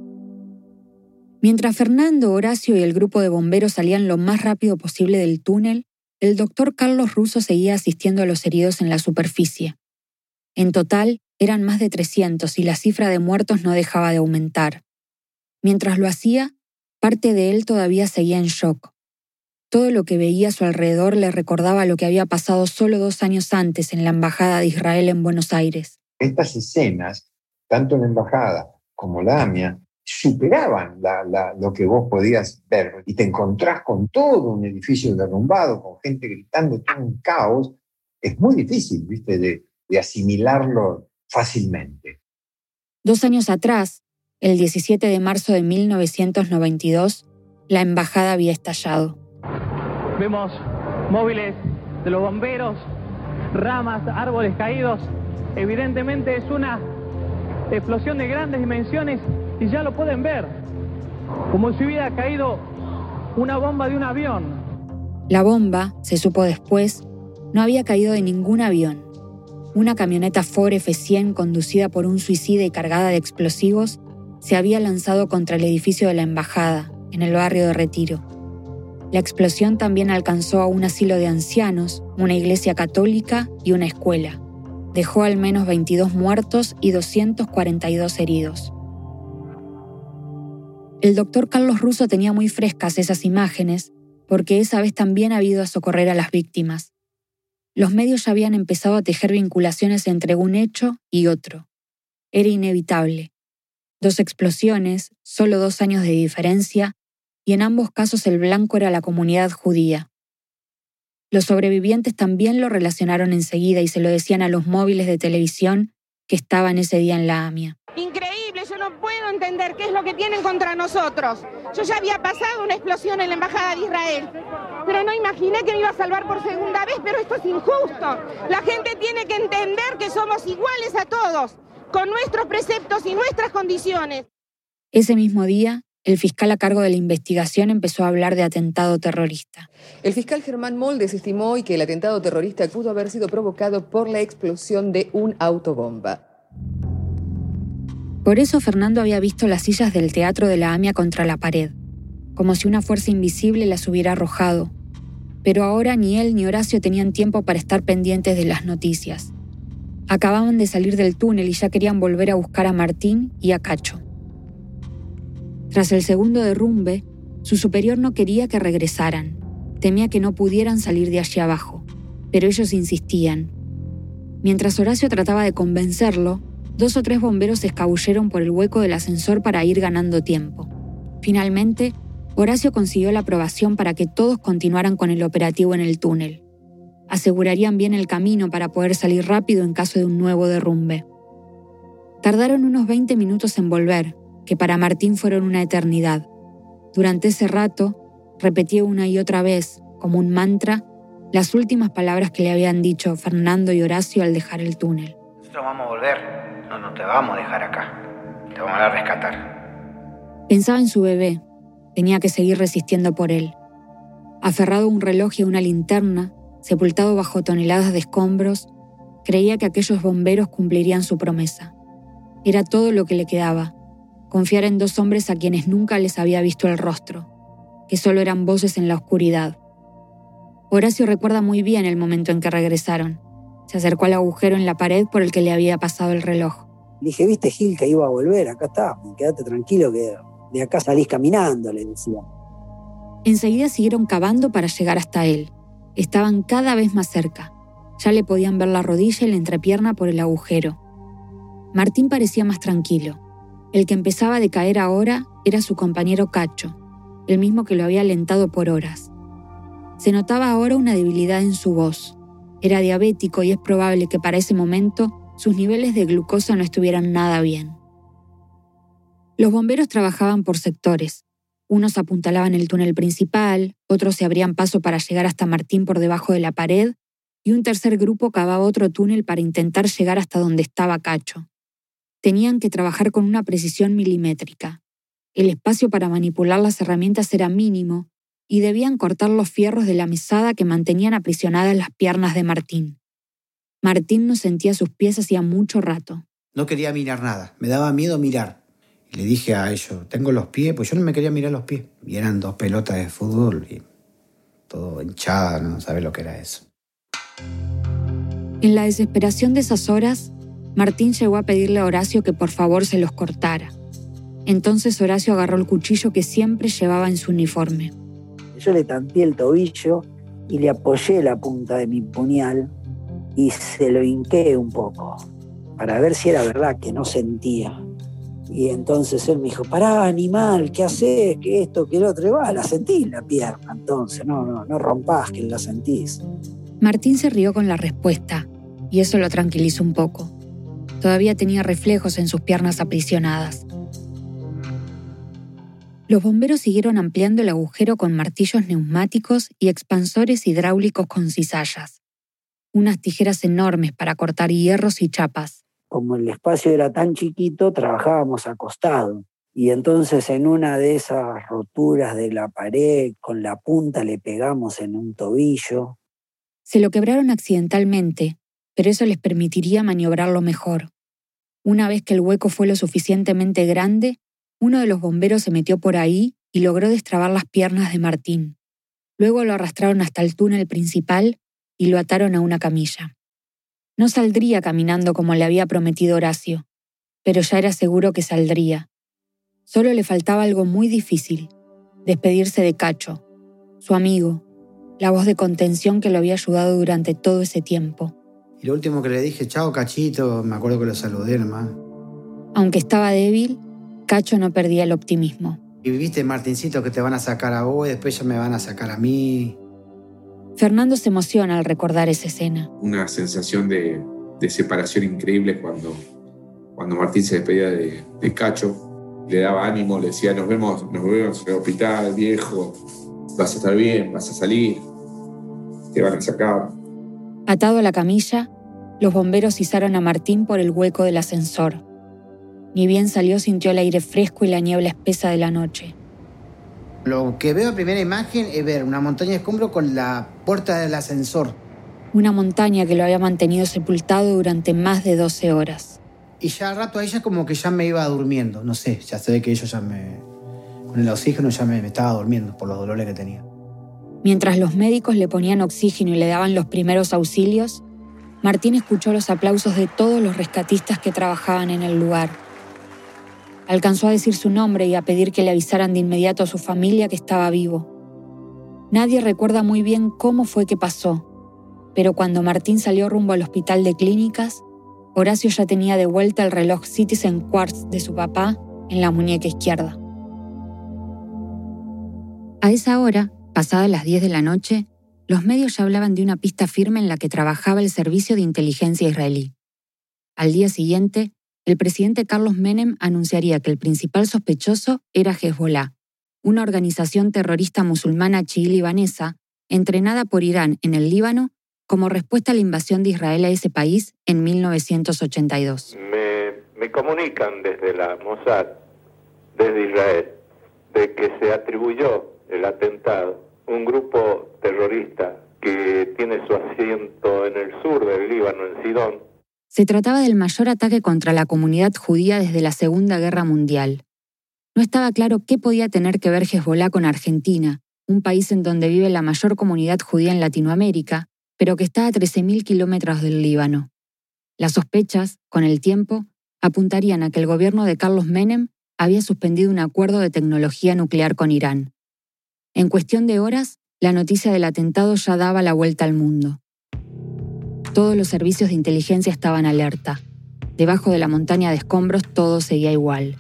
Mientras Fernando, Horacio y el grupo de bomberos salían lo más rápido posible del túnel, el doctor Carlos Russo seguía asistiendo a los heridos en la superficie. En total, eran más de 300 y la cifra de muertos no dejaba de aumentar. Mientras lo hacía, parte de él todavía seguía en shock. Todo lo que veía a su alrededor le recordaba lo que había pasado solo dos años antes en la Embajada de Israel en Buenos Aires. Estas escenas, tanto la Embajada como la AMIA, superaban lo que vos podías ver y te encontrás con todo un edificio derrumbado, con gente gritando, todo un caos. Es muy difícil, ¿viste? De asimilarlo fácilmente. Dos años atrás, el 17 de marzo de 1992, la embajada había estallado. Vemos móviles de los bomberos, ramas, árboles caídos. Evidentemente es una explosión de grandes dimensiones y ya lo pueden ver, como si hubiera caído una bomba de un avión. La bomba, se supo después, no había caído de ningún avión una camioneta Ford F100 conducida por un suicida y cargada de explosivos se había lanzado contra el edificio de la embajada, en el barrio de Retiro. La explosión también alcanzó a un asilo de ancianos, una iglesia católica y una escuela. Dejó al menos 22 muertos y 242 heridos. El doctor Carlos Russo tenía muy frescas esas imágenes porque esa vez también ha ido a socorrer a las víctimas los medios ya habían empezado a tejer vinculaciones entre un hecho y otro. Era inevitable. Dos explosiones, solo dos años de diferencia, y en ambos casos el blanco era la comunidad judía. Los sobrevivientes también lo relacionaron enseguida y se lo decían a los móviles de televisión que estaban ese día en la AMIA. Increíble, yo no puedo entender qué es lo que tienen contra nosotros. Yo ya había pasado una explosión en la Embajada de Israel pero no imaginé que me iba a salvar por segunda vez, pero esto es injusto. La gente tiene que entender que somos iguales a todos, con nuestros preceptos y nuestras condiciones. Ese mismo día, el fiscal a cargo de la investigación empezó a hablar de atentado terrorista. El fiscal Germán Moldes estimó hoy que el atentado terrorista pudo haber sido provocado por la explosión de un autobomba. Por eso Fernando había visto las sillas del teatro de la AMIA contra la pared, como si una fuerza invisible las hubiera arrojado, pero ahora ni él ni Horacio tenían tiempo para estar pendientes de las noticias. Acababan de salir del túnel y ya querían volver a buscar a Martín y a Cacho. Tras el segundo derrumbe, su superior no quería que regresaran. Temía que no pudieran salir de allí abajo, pero ellos insistían. Mientras Horacio trataba de convencerlo, dos o tres bomberos se escabulleron por el hueco del ascensor para ir ganando tiempo. Finalmente, Horacio consiguió la aprobación para que todos continuaran con el operativo en el túnel. Asegurarían bien el camino para poder salir rápido en caso de un nuevo derrumbe. Tardaron unos 20 minutos en volver, que para Martín fueron una eternidad. Durante ese rato, repetía una y otra vez, como un mantra, las últimas palabras que le habían dicho Fernando y Horacio al dejar el túnel. Nosotros vamos a volver, no, te vamos a dejar acá, te vamos a rescatar. Pensaba en su bebé, Tenía que seguir resistiendo por él. Aferrado a un reloj y a una linterna, sepultado bajo toneladas de escombros, creía que aquellos bomberos cumplirían su promesa. Era todo lo que le quedaba, confiar en dos hombres a quienes nunca les había visto el rostro, que solo eran voces en la oscuridad. Horacio recuerda muy bien el momento en que regresaron. Se acercó al agujero en la pared por el que le había pasado el reloj. dije, viste Gil que iba a volver, acá está, quédate tranquilo que de acá salís caminando, le decía. Enseguida siguieron cavando para llegar hasta él. Estaban cada vez más cerca. Ya le podían ver la rodilla y la entrepierna por el agujero. Martín parecía más tranquilo. El que empezaba a decaer ahora era su compañero Cacho, el mismo que lo había alentado por horas. Se notaba ahora una debilidad en su voz. Era diabético y es probable que para ese momento sus niveles de glucosa no estuvieran nada bien. Los bomberos trabajaban por sectores. Unos apuntalaban el túnel principal, otros se abrían paso para llegar hasta Martín por debajo de la pared, y un tercer grupo cavaba otro túnel para intentar llegar hasta donde estaba Cacho. Tenían que trabajar con una precisión milimétrica. El espacio para manipular las herramientas era mínimo, y debían cortar los fierros de la mesada que mantenían aprisionadas las piernas de Martín. Martín no sentía sus pies hacía mucho rato. No quería mirar nada, me daba miedo mirar. Y le dije a ellos, tengo los pies, pues yo no me quería mirar los pies. Y eran dos pelotas de fútbol y todo hinchada, no sabes lo que era eso. En la desesperación de esas horas, Martín llegó a pedirle a Horacio que por favor se los cortara. Entonces Horacio agarró el cuchillo que siempre llevaba en su uniforme. Yo le tanteé el tobillo y le apoyé la punta de mi puñal y se lo hinqué un poco para ver si era verdad que no sentía. Y entonces él me dijo, pará, animal, ¿qué haces? Que esto, que el otro. Y va, la sentí la pierna, entonces, no, no, no rompás que la sentís. Martín se rió con la respuesta, y eso lo tranquilizó un poco. Todavía tenía reflejos en sus piernas aprisionadas. Los bomberos siguieron ampliando el agujero con martillos neumáticos y expansores hidráulicos con cizallas. Unas tijeras enormes para cortar hierros y chapas. Como el espacio era tan chiquito, trabajábamos acostado. Y entonces en una de esas roturas de la pared, con la punta le pegamos en un tobillo. Se lo quebraron accidentalmente, pero eso les permitiría maniobrarlo mejor. Una vez que el hueco fue lo suficientemente grande, uno de los bomberos se metió por ahí y logró destrabar las piernas de Martín. Luego lo arrastraron hasta el túnel principal y lo ataron a una camilla. No saldría caminando como le había prometido Horacio, pero ya era seguro que saldría. Solo le faltaba algo muy difícil, despedirse de Cacho, su amigo, la voz de contención que lo había ayudado durante todo ese tiempo. Y lo último que le dije, chao Cachito, me acuerdo que lo saludé nomás. Aunque estaba débil, Cacho no perdía el optimismo. Y viste, Martincito, que te van a sacar a vos y después ya me van a sacar a mí. Fernando se emociona al recordar esa escena. Una sensación de, separación increíble cuando, cuando Martín se despedía de, de, Cacho. Le daba ánimo, le decía, nos vemos, nos vemos en el hospital, viejo, vas a estar bien, vas a salir, te van a sacar. Atado a la camilla, los bomberos izaron a Martín por el hueco del ascensor. Ni bien salió sintió el aire fresco y la niebla espesa de la noche. Lo que veo a primera imagen es ver una montaña de escombros con la puerta del ascensor. Una montaña que lo había mantenido sepultado durante más de 12 horas. Y ya al rato a ella como que ya me iba durmiendo. No sé, ya sé que yo ya me... Con el oxígeno ya me, me estaba durmiendo por los dolores que tenía. Mientras los médicos le ponían oxígeno y le daban los primeros auxilios, Martín escuchó los aplausos de todos los rescatistas que trabajaban en el lugar. Alcanzó a decir su nombre y a pedir que le avisaran de inmediato a su familia que estaba vivo. Nadie recuerda muy bien cómo fue que pasó, pero cuando Martín salió rumbo al hospital de clínicas, Horacio ya tenía de vuelta el reloj Citizen Quartz de su papá en la muñeca izquierda. A esa hora, pasadas las 10 de la noche, los medios ya hablaban de una pista firme en la que trabajaba el servicio de inteligencia israelí. Al día siguiente, el presidente Carlos Menem anunciaría que el principal sospechoso era Hezbollah, una organización terrorista musulmana chií-libanesa entrenada por Irán en el Líbano como respuesta a la invasión de Israel a ese país en 1982. Me, me comunican desde la Mossad, desde Israel, de que se atribuyó el atentado un grupo terrorista que tiene su asiento en el sur del Líbano, en Sidón, se trataba del mayor ataque contra la comunidad judía desde la Segunda Guerra Mundial. No estaba claro qué podía tener que ver Hezbollah con Argentina, un país en donde vive la mayor comunidad judía en Latinoamérica, pero que está a 13.000 kilómetros del Líbano. Las sospechas, con el tiempo, apuntarían a que el gobierno de Carlos Menem había suspendido un acuerdo de tecnología nuclear con Irán. En cuestión de horas, la noticia del atentado ya daba la vuelta al mundo. Todos los servicios de inteligencia estaban alerta. debajo de la montaña de escombros todo seguía igual.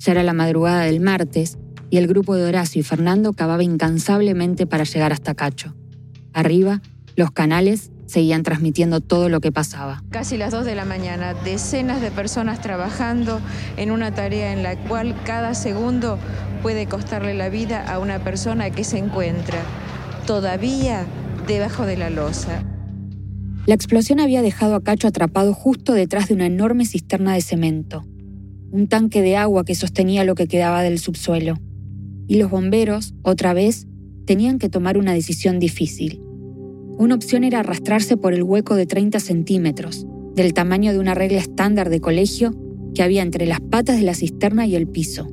Ya era la madrugada del martes y el grupo de Horacio y Fernando cavaba incansablemente para llegar hasta Cacho. Arriba, los canales seguían transmitiendo todo lo que pasaba. Casi las 2 de la mañana, decenas de personas trabajando en una tarea en la cual cada segundo puede costarle la vida a una persona que se encuentra todavía debajo de la losa. La explosión había dejado a Cacho atrapado justo detrás de una enorme cisterna de cemento, un tanque de agua que sostenía lo que quedaba del subsuelo. Y los bomberos, otra vez, tenían que tomar una decisión difícil. Una opción era arrastrarse por el hueco de 30 centímetros, del tamaño de una regla estándar de colegio que había entre las patas de la cisterna y el piso.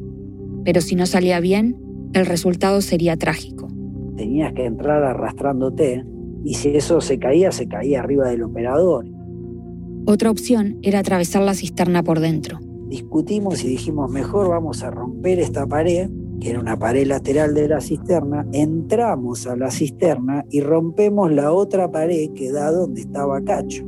Pero si no salía bien, el resultado sería trágico. Tenías que entrar arrastrándote y si eso se caía, se caía arriba del operador. Otra opción era atravesar la cisterna por dentro. Discutimos y dijimos, mejor vamos a romper esta pared, que era una pared lateral de la cisterna, entramos a la cisterna y rompemos la otra pared que da donde estaba Cacho.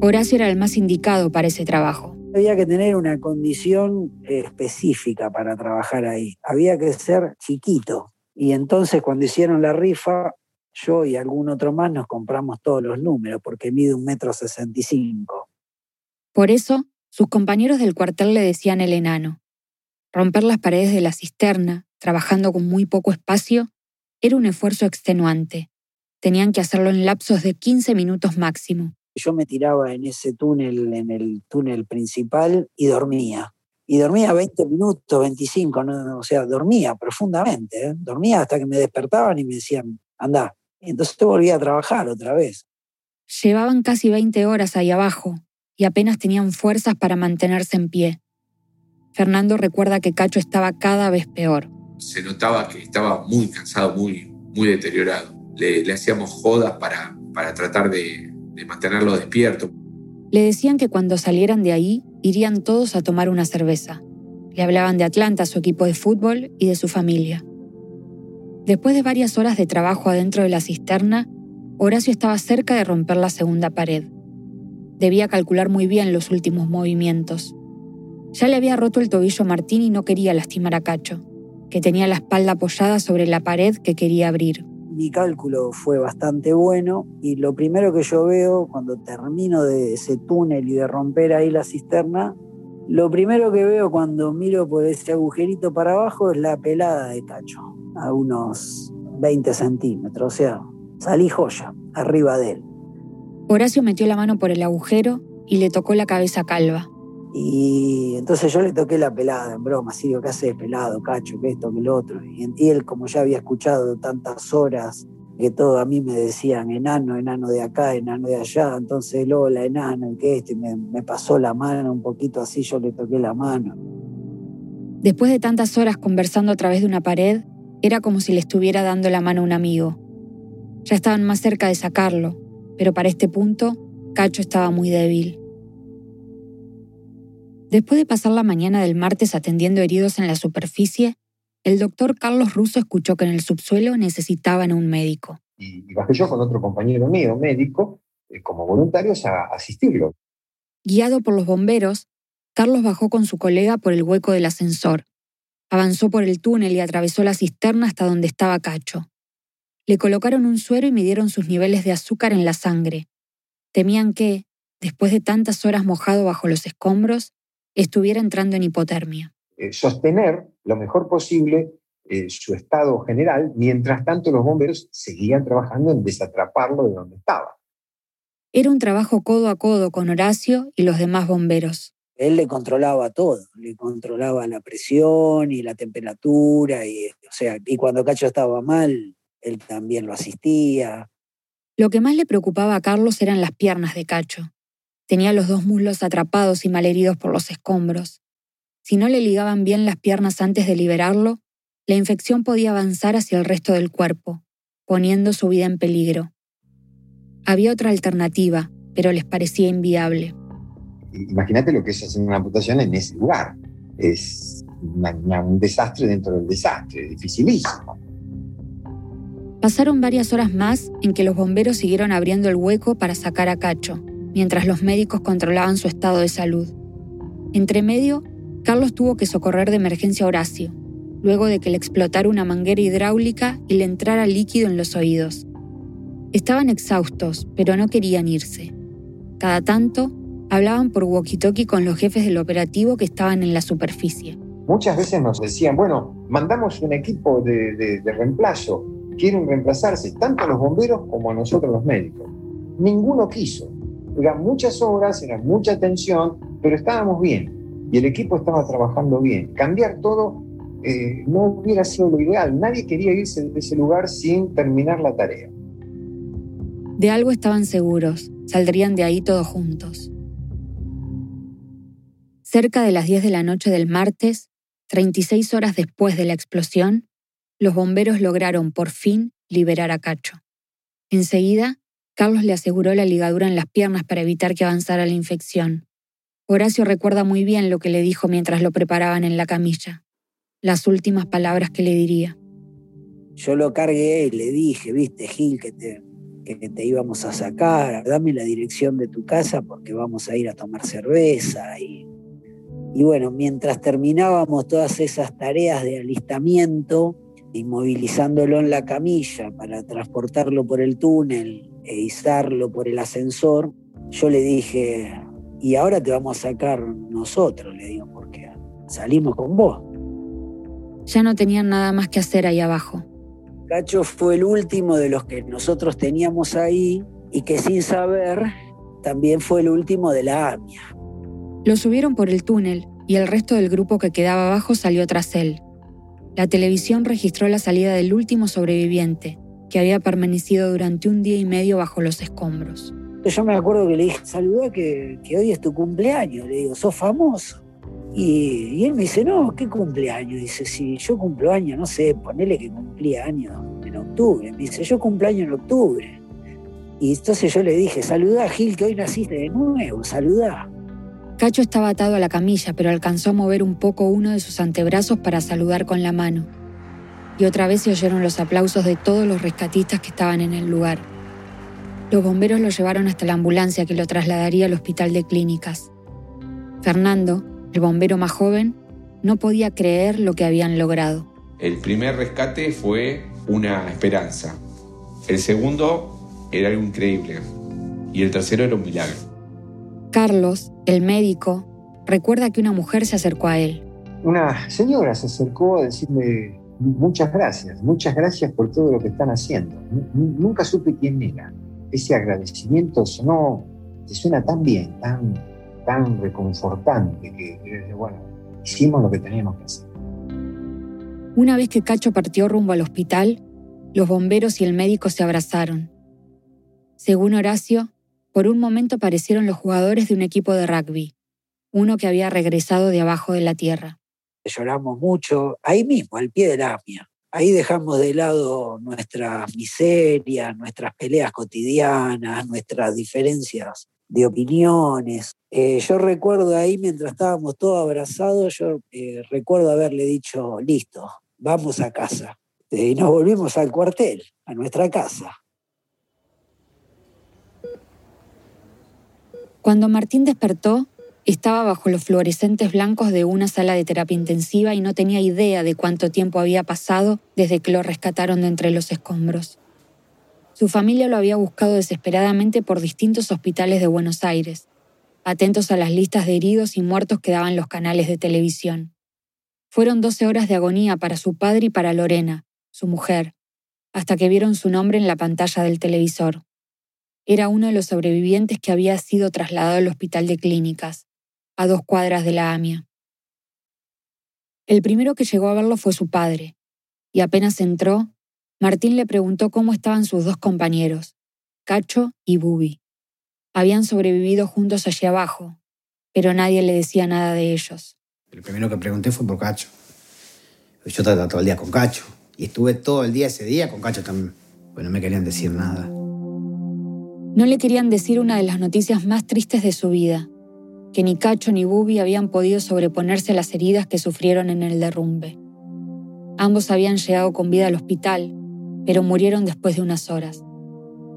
Horacio era el más indicado para ese trabajo. Había que tener una condición específica para trabajar ahí. Había que ser chiquito. Y entonces cuando hicieron la rifa, yo y algún otro más nos compramos todos los números porque mide un metro sesenta y cinco. Por eso, sus compañeros del cuartel le decían el enano. Romper las paredes de la cisterna, trabajando con muy poco espacio, era un esfuerzo extenuante. Tenían que hacerlo en lapsos de 15 minutos máximo. Yo me tiraba en ese túnel, en el túnel principal, y dormía. Y dormía 20 minutos, 25, ¿no? o sea, dormía profundamente. ¿eh? Dormía hasta que me despertaban y me decían, anda, entonces volvía a trabajar otra vez. Llevaban casi 20 horas ahí abajo y apenas tenían fuerzas para mantenerse en pie. Fernando recuerda que Cacho estaba cada vez peor. Se notaba que estaba muy cansado, muy, muy deteriorado. Le, hacíamos jodas para, para tratar de, de mantenerlo despierto. Le decían que cuando salieran de ahí irían todos a tomar una cerveza. Le hablaban de Atlanta, su equipo de fútbol y de su familia. Después de varias horas de trabajo adentro de la cisterna, Horacio estaba cerca de romper la segunda pared. Debía calcular muy bien los últimos movimientos. Ya le había roto el tobillo a Martín y no quería lastimar a Cacho, que tenía la espalda apoyada sobre la pared que quería abrir. Mi cálculo fue bastante bueno y lo primero que yo veo cuando termino de ese túnel y de romper ahí la cisterna, lo primero que veo cuando miro por ese agujerito para abajo es la pelada de Cacho a unos 20 centímetros, o sea, salí joya arriba de él. Horacio metió la mano por el agujero y le tocó la cabeza calva. Y entonces yo le toqué la pelada, en broma, así ¿qué haces, pelado, cacho, que esto, que lo otro? Y él, como ya había escuchado tantas horas que todo a mí me decían enano, enano de acá, enano de allá, entonces luego la enano, que esto, y me, me pasó la mano un poquito así, yo le toqué la mano. Después de tantas horas conversando a través de una pared, era como si le estuviera dando la mano a un amigo. Ya estaban más cerca de sacarlo, pero para este punto, Cacho estaba muy débil. Después de pasar la mañana del martes atendiendo heridos en la superficie, el doctor Carlos Russo escuchó que en el subsuelo necesitaban un médico. Y bajé yo con otro compañero mío, médico, eh, como voluntarios a asistirlo. Guiado por los bomberos, Carlos bajó con su colega por el hueco del ascensor. Avanzó por el túnel y atravesó la cisterna hasta donde estaba Cacho. Le colocaron un suero y midieron sus niveles de azúcar en la sangre. Temían que, después de tantas horas mojado bajo los escombros, estuviera entrando en hipotermia. Eh, sostener lo mejor posible eh, su estado general, mientras tanto los bomberos seguían trabajando en desatraparlo de donde estaba. Era un trabajo codo a codo con Horacio y los demás bomberos él le controlaba todo, le controlaba la presión y la temperatura, y, o sea, y cuando Cacho estaba mal, él también lo asistía. Lo que más le preocupaba a Carlos eran las piernas de Cacho. Tenía los dos muslos atrapados y malheridos por los escombros. Si no le ligaban bien las piernas antes de liberarlo, la infección podía avanzar hacia el resto del cuerpo, poniendo su vida en peligro. Había otra alternativa, pero les parecía inviable imagínate lo que es hacer una amputación en ese lugar. Es un desastre dentro del desastre, dificilísimo. Pasaron varias horas más en que los bomberos siguieron abriendo el hueco para sacar a Cacho. mientras los médicos controlaban su estado de salud. Entre medio, Carlos tuvo que socorrer de emergencia a Horacio, luego de que le explotara una manguera hidráulica y le entrara líquido en los oídos. Estaban exhaustos, pero no querían irse. Cada tanto, hablaban por walkie-talkie con los jefes del operativo que estaban en la superficie. Muchas veces nos decían, bueno, mandamos un equipo de, reemplazo, quieren reemplazarse, tanto los bomberos como a nosotros los médicos. Ninguno quiso. Eran muchas horas, era mucha tensión, pero estábamos bien y el equipo estaba trabajando bien. Cambiar todo eh, no hubiera sido lo ideal. Nadie quería irse de ese lugar sin terminar la tarea. De algo estaban seguros, saldrían de ahí todos juntos. Cerca de las 10 de la noche del martes, 36 horas después de la explosión, los bomberos lograron por fin liberar a Cacho. Enseguida, Carlos le aseguró la ligadura en las piernas para evitar que avanzara la infección. Horacio recuerda muy bien lo que le dijo mientras lo preparaban en la camilla. Las últimas palabras que le diría. Yo lo cargué y le dije, viste, Gil, que te, que te íbamos a sacar, dame la dirección de tu casa porque vamos a ir a tomar cerveza. Y, y bueno, mientras terminábamos todas esas tareas de alistamiento, inmovilizándolo en la camilla para transportarlo por el túnel e izarlo por el ascensor, yo le dije, y ahora te vamos a sacar nosotros, le digo, porque salimos con vos. Ya no tenían nada más que hacer ahí abajo. Cacho fue el último de los que nosotros teníamos ahí y que sin saber también fue el último de la AMIA. Lo subieron por el túnel y el resto del grupo que quedaba abajo salió tras él. La televisión registró la salida del último sobreviviente, que había permanecido durante un día y medio bajo los escombros. Yo me acuerdo que le dije, saluda que, hoy es tu cumpleaños. Le digo, sos famoso. Y, él me dice, no, ¿qué cumpleaños? Dice, si yo cumplo años, no sé, ponele que cumplía años en octubre. Me dice, yo cumplo años en octubre. Y entonces yo le dije, saluda Gil, que hoy naciste de nuevo, saluda. Cacho estaba atado a la camilla, pero alcanzó a mover un poco uno de sus antebrazos para saludar con la mano. Y otra vez se oyeron los aplausos de todos los rescatistas que estaban en el lugar. Los bomberos lo llevaron hasta la ambulancia que lo trasladaría al hospital de clínicas. Fernando, el bombero más joven, no podía creer lo que habían logrado. El primer rescate fue una esperanza. El segundo era algo increíble. Y el tercero era un milagro. Carlos, el médico, recuerda que una mujer se acercó a él. Una señora se acercó a decirle muchas gracias, muchas gracias por todo lo que están haciendo. Nunca supe quién era ese agradecimiento sonó, te suena tan bien, tan, tan reconfortante que, bueno, hicimos lo que teníamos que hacer. Una vez que Cacho partió rumbo al hospital, los bomberos y el médico se abrazaron. Según Horacio, por un momento parecieron los jugadores de un equipo de rugby, uno que había regresado de abajo de la tierra. Lloramos mucho, ahí mismo, al pie de la ahí dejamos de lado nuestras miserias, nuestras peleas cotidianas, nuestras diferencias de opiniones. Eh, yo recuerdo ahí, mientras estábamos todos abrazados, yo eh, recuerdo haberle dicho, listo, vamos a casa. Eh, y nos volvimos al cuartel, a nuestra casa. Cuando Martín despertó, estaba bajo los fluorescentes blancos de una sala de terapia intensiva y no tenía idea de cuánto tiempo había pasado desde que lo rescataron de entre los escombros. Su familia lo había buscado desesperadamente por distintos hospitales de Buenos Aires, atentos a las listas de heridos y muertos que daban los canales de televisión. Fueron 12 horas de agonía para su padre y para Lorena, su mujer, hasta que vieron su nombre en la pantalla del televisor. Era uno de los sobrevivientes que había sido trasladado al hospital de clínicas a dos cuadras de la AMIA. El primero que llegó a verlo fue su padre, y apenas entró, Martín le preguntó cómo estaban sus dos compañeros, Cacho y Bubi. Habían sobrevivido juntos allí abajo, pero nadie le decía nada de ellos. El primero que pregunté fue por Cacho. Yo estaba todo el día con Cacho, y estuve todo el día ese día con Cacho también, pues no me querían decir nada. No le querían decir una de las noticias más tristes de su vida, que ni Cacho ni Bubi habían podido sobreponerse a las heridas que sufrieron en el derrumbe. Ambos habían llegado con vida al hospital, pero murieron después de unas horas.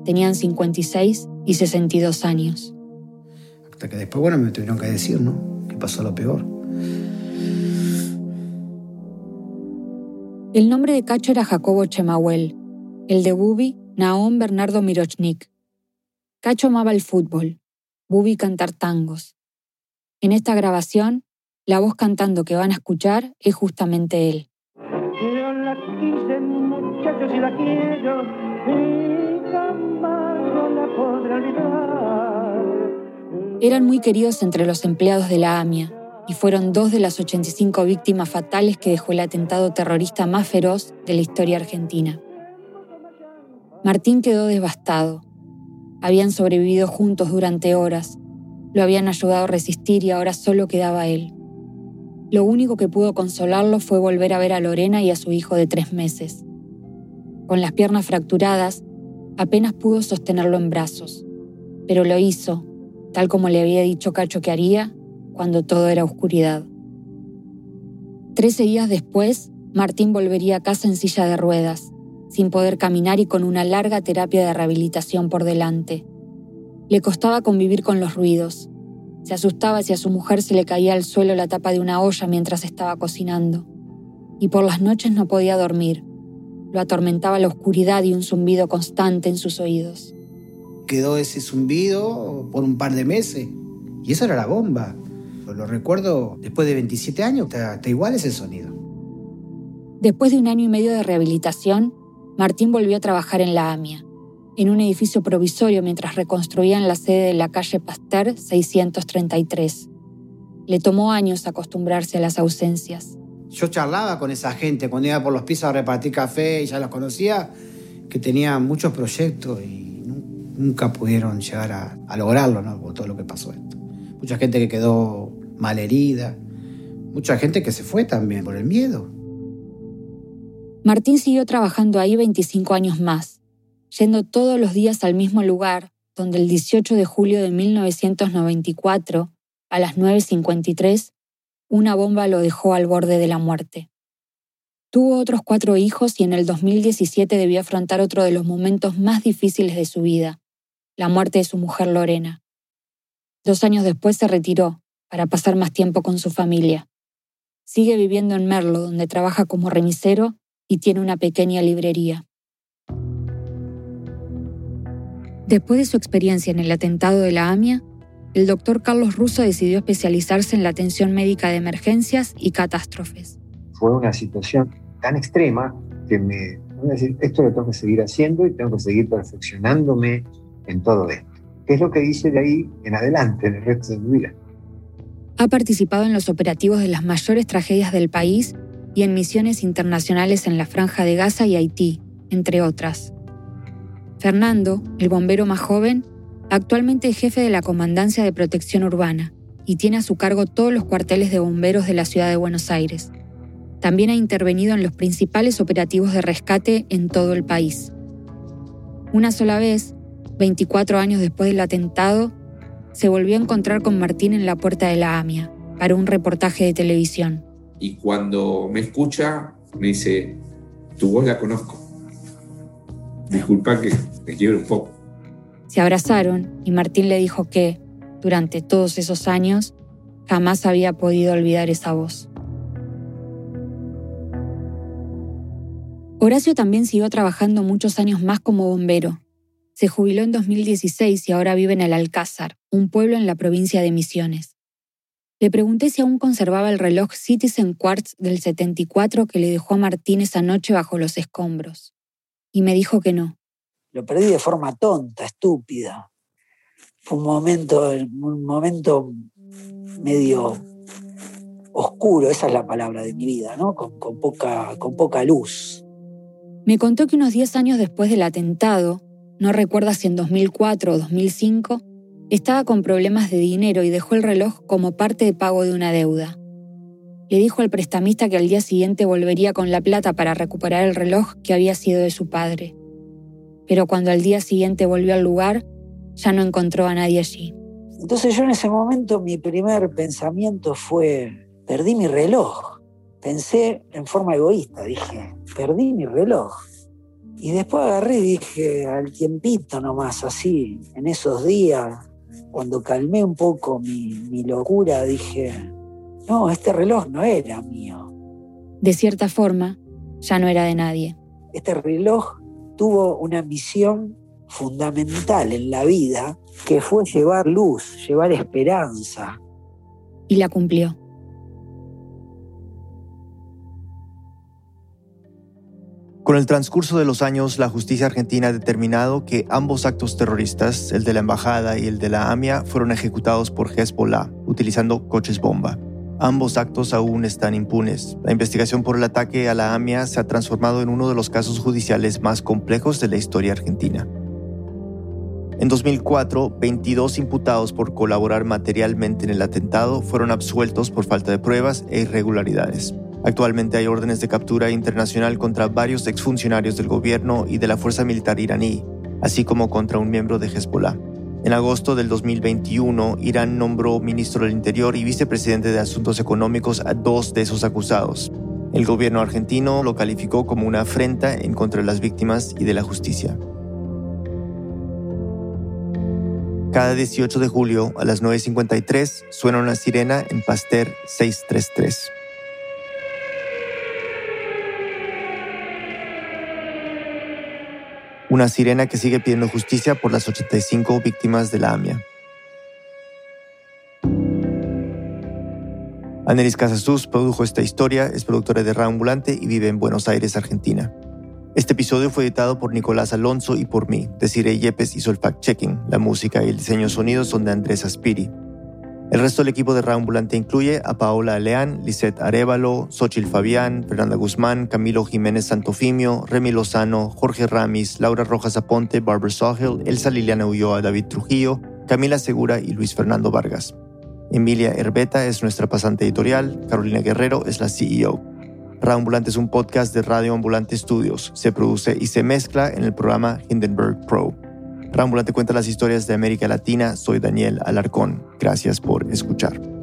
Tenían 56 y 62 años. Hasta que después, bueno, me tuvieron que decir, ¿no? Que pasó lo peor. El nombre de Cacho era Jacobo Chemahuel, el de Bubi, Naón Bernardo Mirochnik. Cacho amaba el fútbol, Bubi cantar tangos. En esta grabación, la voz cantando que van a escuchar es justamente él. Yo la quise, muchachos, y la quiero, y jamás no la podré olvidar. Eran muy queridos entre los empleados de la AMIA y fueron dos de las 85 víctimas fatales que dejó el atentado terrorista más feroz de la historia argentina. Martín quedó devastado. Habían sobrevivido juntos durante horas, lo habían ayudado a resistir y ahora solo quedaba él. Lo único que pudo consolarlo fue volver a ver a Lorena y a su hijo de tres meses. Con las piernas fracturadas, apenas pudo sostenerlo en brazos, pero lo hizo, tal como le había dicho Cacho que haría, cuando todo era oscuridad. Trece días después, Martín volvería a casa en silla de ruedas, sin poder caminar y con una larga terapia de rehabilitación por delante. Le costaba convivir con los ruidos. Se asustaba si a su mujer se le caía al suelo la tapa de una olla mientras estaba cocinando. Y por las noches no podía dormir. Lo atormentaba la oscuridad y un zumbido constante en sus oídos. Quedó ese zumbido por un par de meses. Y eso era la bomba. Lo recuerdo después de 27 años, está igual ese sonido. Después de un año y medio de rehabilitación, Martín volvió a trabajar en la AMIA, en un edificio provisorio mientras reconstruían la sede de la calle Pasteur 633. Le tomó años acostumbrarse a las ausencias. Yo charlaba con esa gente cuando iba por los pisos a repartir café y ya los conocía, que tenían muchos proyectos y nunca pudieron llegar a, a lograrlo, ¿no? Por todo lo que pasó esto. Mucha gente que quedó malherida, mucha gente que se fue también por el miedo. Martín siguió trabajando ahí 25 años más, yendo todos los días al mismo lugar, donde el 18 de julio de 1994, a las 9.53, una bomba lo dejó al borde de la muerte. Tuvo otros cuatro hijos y en el 2017 debió afrontar otro de los momentos más difíciles de su vida, la muerte de su mujer Lorena. Dos años después se retiró para pasar más tiempo con su familia. Sigue viviendo en Merlo, donde trabaja como remisero y tiene una pequeña librería. Después de su experiencia en el atentado de la AMIA, el doctor Carlos Russo decidió especializarse en la atención médica de emergencias y catástrofes. Fue una situación tan extrema que me voy a decir, esto lo tengo que seguir haciendo y tengo que seguir perfeccionándome en todo esto. ¿Qué es lo que hice de ahí en adelante, en el resto de mi vida? Ha participado en los operativos de las mayores tragedias del país y en misiones internacionales en la Franja de Gaza y Haití, entre otras. Fernando, el bombero más joven, actualmente es jefe de la Comandancia de Protección Urbana y tiene a su cargo todos los cuarteles de bomberos de la ciudad de Buenos Aires. También ha intervenido en los principales operativos de rescate en todo el país. Una sola vez, 24 años después del atentado, se volvió a encontrar con Martín en la puerta de la AMIA para un reportaje de televisión y cuando me escucha me dice, tu voz la conozco. Disculpa que te quiero un poco. Se abrazaron y Martín le dijo que, durante todos esos años, jamás había podido olvidar esa voz. Horacio también siguió trabajando muchos años más como bombero. Se jubiló en 2016 y ahora vive en el Alcázar, un pueblo en la provincia de Misiones. Le pregunté si aún conservaba el reloj Citizen Quartz del 74 que le dejó a Martín esa noche bajo los escombros. Y me dijo que no. Lo perdí de forma tonta, estúpida. Fue un momento, un momento medio oscuro, esa es la palabra de mi vida, ¿no? Con, con, poca, con poca luz. Me contó que unos 10 años después del atentado, no recuerda si en 2004 o 2005, estaba con problemas de dinero y dejó el reloj como parte de pago de una deuda. Le dijo al prestamista que al día siguiente volvería con la plata para recuperar el reloj que había sido de su padre. Pero cuando al día siguiente volvió al lugar, ya no encontró a nadie allí. Entonces yo en ese momento mi primer pensamiento fue, perdí mi reloj. Pensé en forma egoísta, dije, perdí mi reloj. Y después agarré y dije, al tiempito nomás, así, en esos días, cuando calmé un poco mi, mi locura, dije, no, este reloj no era mío. De cierta forma, ya no era de nadie. Este reloj tuvo una misión fundamental en la vida, que fue llevar luz, llevar esperanza. Y la cumplió. Con el transcurso de los años, la justicia argentina ha determinado que ambos actos terroristas, el de la embajada y el de la AMIA, fueron ejecutados por Hezbollah, utilizando coches bomba. Ambos actos aún están impunes. La investigación por el ataque a la AMIA se ha transformado en uno de los casos judiciales más complejos de la historia argentina. En 2004, 22 imputados por colaborar materialmente en el atentado fueron absueltos por falta de pruebas e irregularidades. Actualmente hay órdenes de captura internacional contra varios exfuncionarios del gobierno y de la fuerza militar iraní, así como contra un miembro de Hezbollah. En agosto del 2021, Irán nombró ministro del Interior y vicepresidente de Asuntos Económicos a dos de esos acusados. El gobierno argentino lo calificó como una afrenta en contra de las víctimas y de la justicia. Cada 18 de julio a las 9.53 suena una sirena en Pasteur 633. Una sirena que sigue pidiendo justicia por las 85 víctimas de la AMIA. Anelis Casasus produjo esta historia, es productora de Radio Ambulante y vive en Buenos Aires, Argentina. Este episodio fue editado por Nicolás Alonso y por mí. Desiree Yepes hizo el fact-checking. La música y el diseño sonido son de Andrés Aspiri. El resto del equipo de Ambulante incluye a Paola Leán, Lisette Arevalo, Xochil Fabián, Fernanda Guzmán, Camilo Jiménez Santofimio, Remy Lozano, Jorge Ramis, Laura Rojas Aponte, Barbara Sahel, Elsa Liliana Ulloa, David Trujillo, Camila Segura y Luis Fernando Vargas. Emilia Herbeta es nuestra pasante editorial, Carolina Guerrero es la CEO. Ambulante es un podcast de Radio Ambulante Studios. Se produce y se mezcla en el programa Hindenburg Pro. Rambulante cuenta las historias de América Latina. Soy Daniel Alarcón. Gracias por escuchar.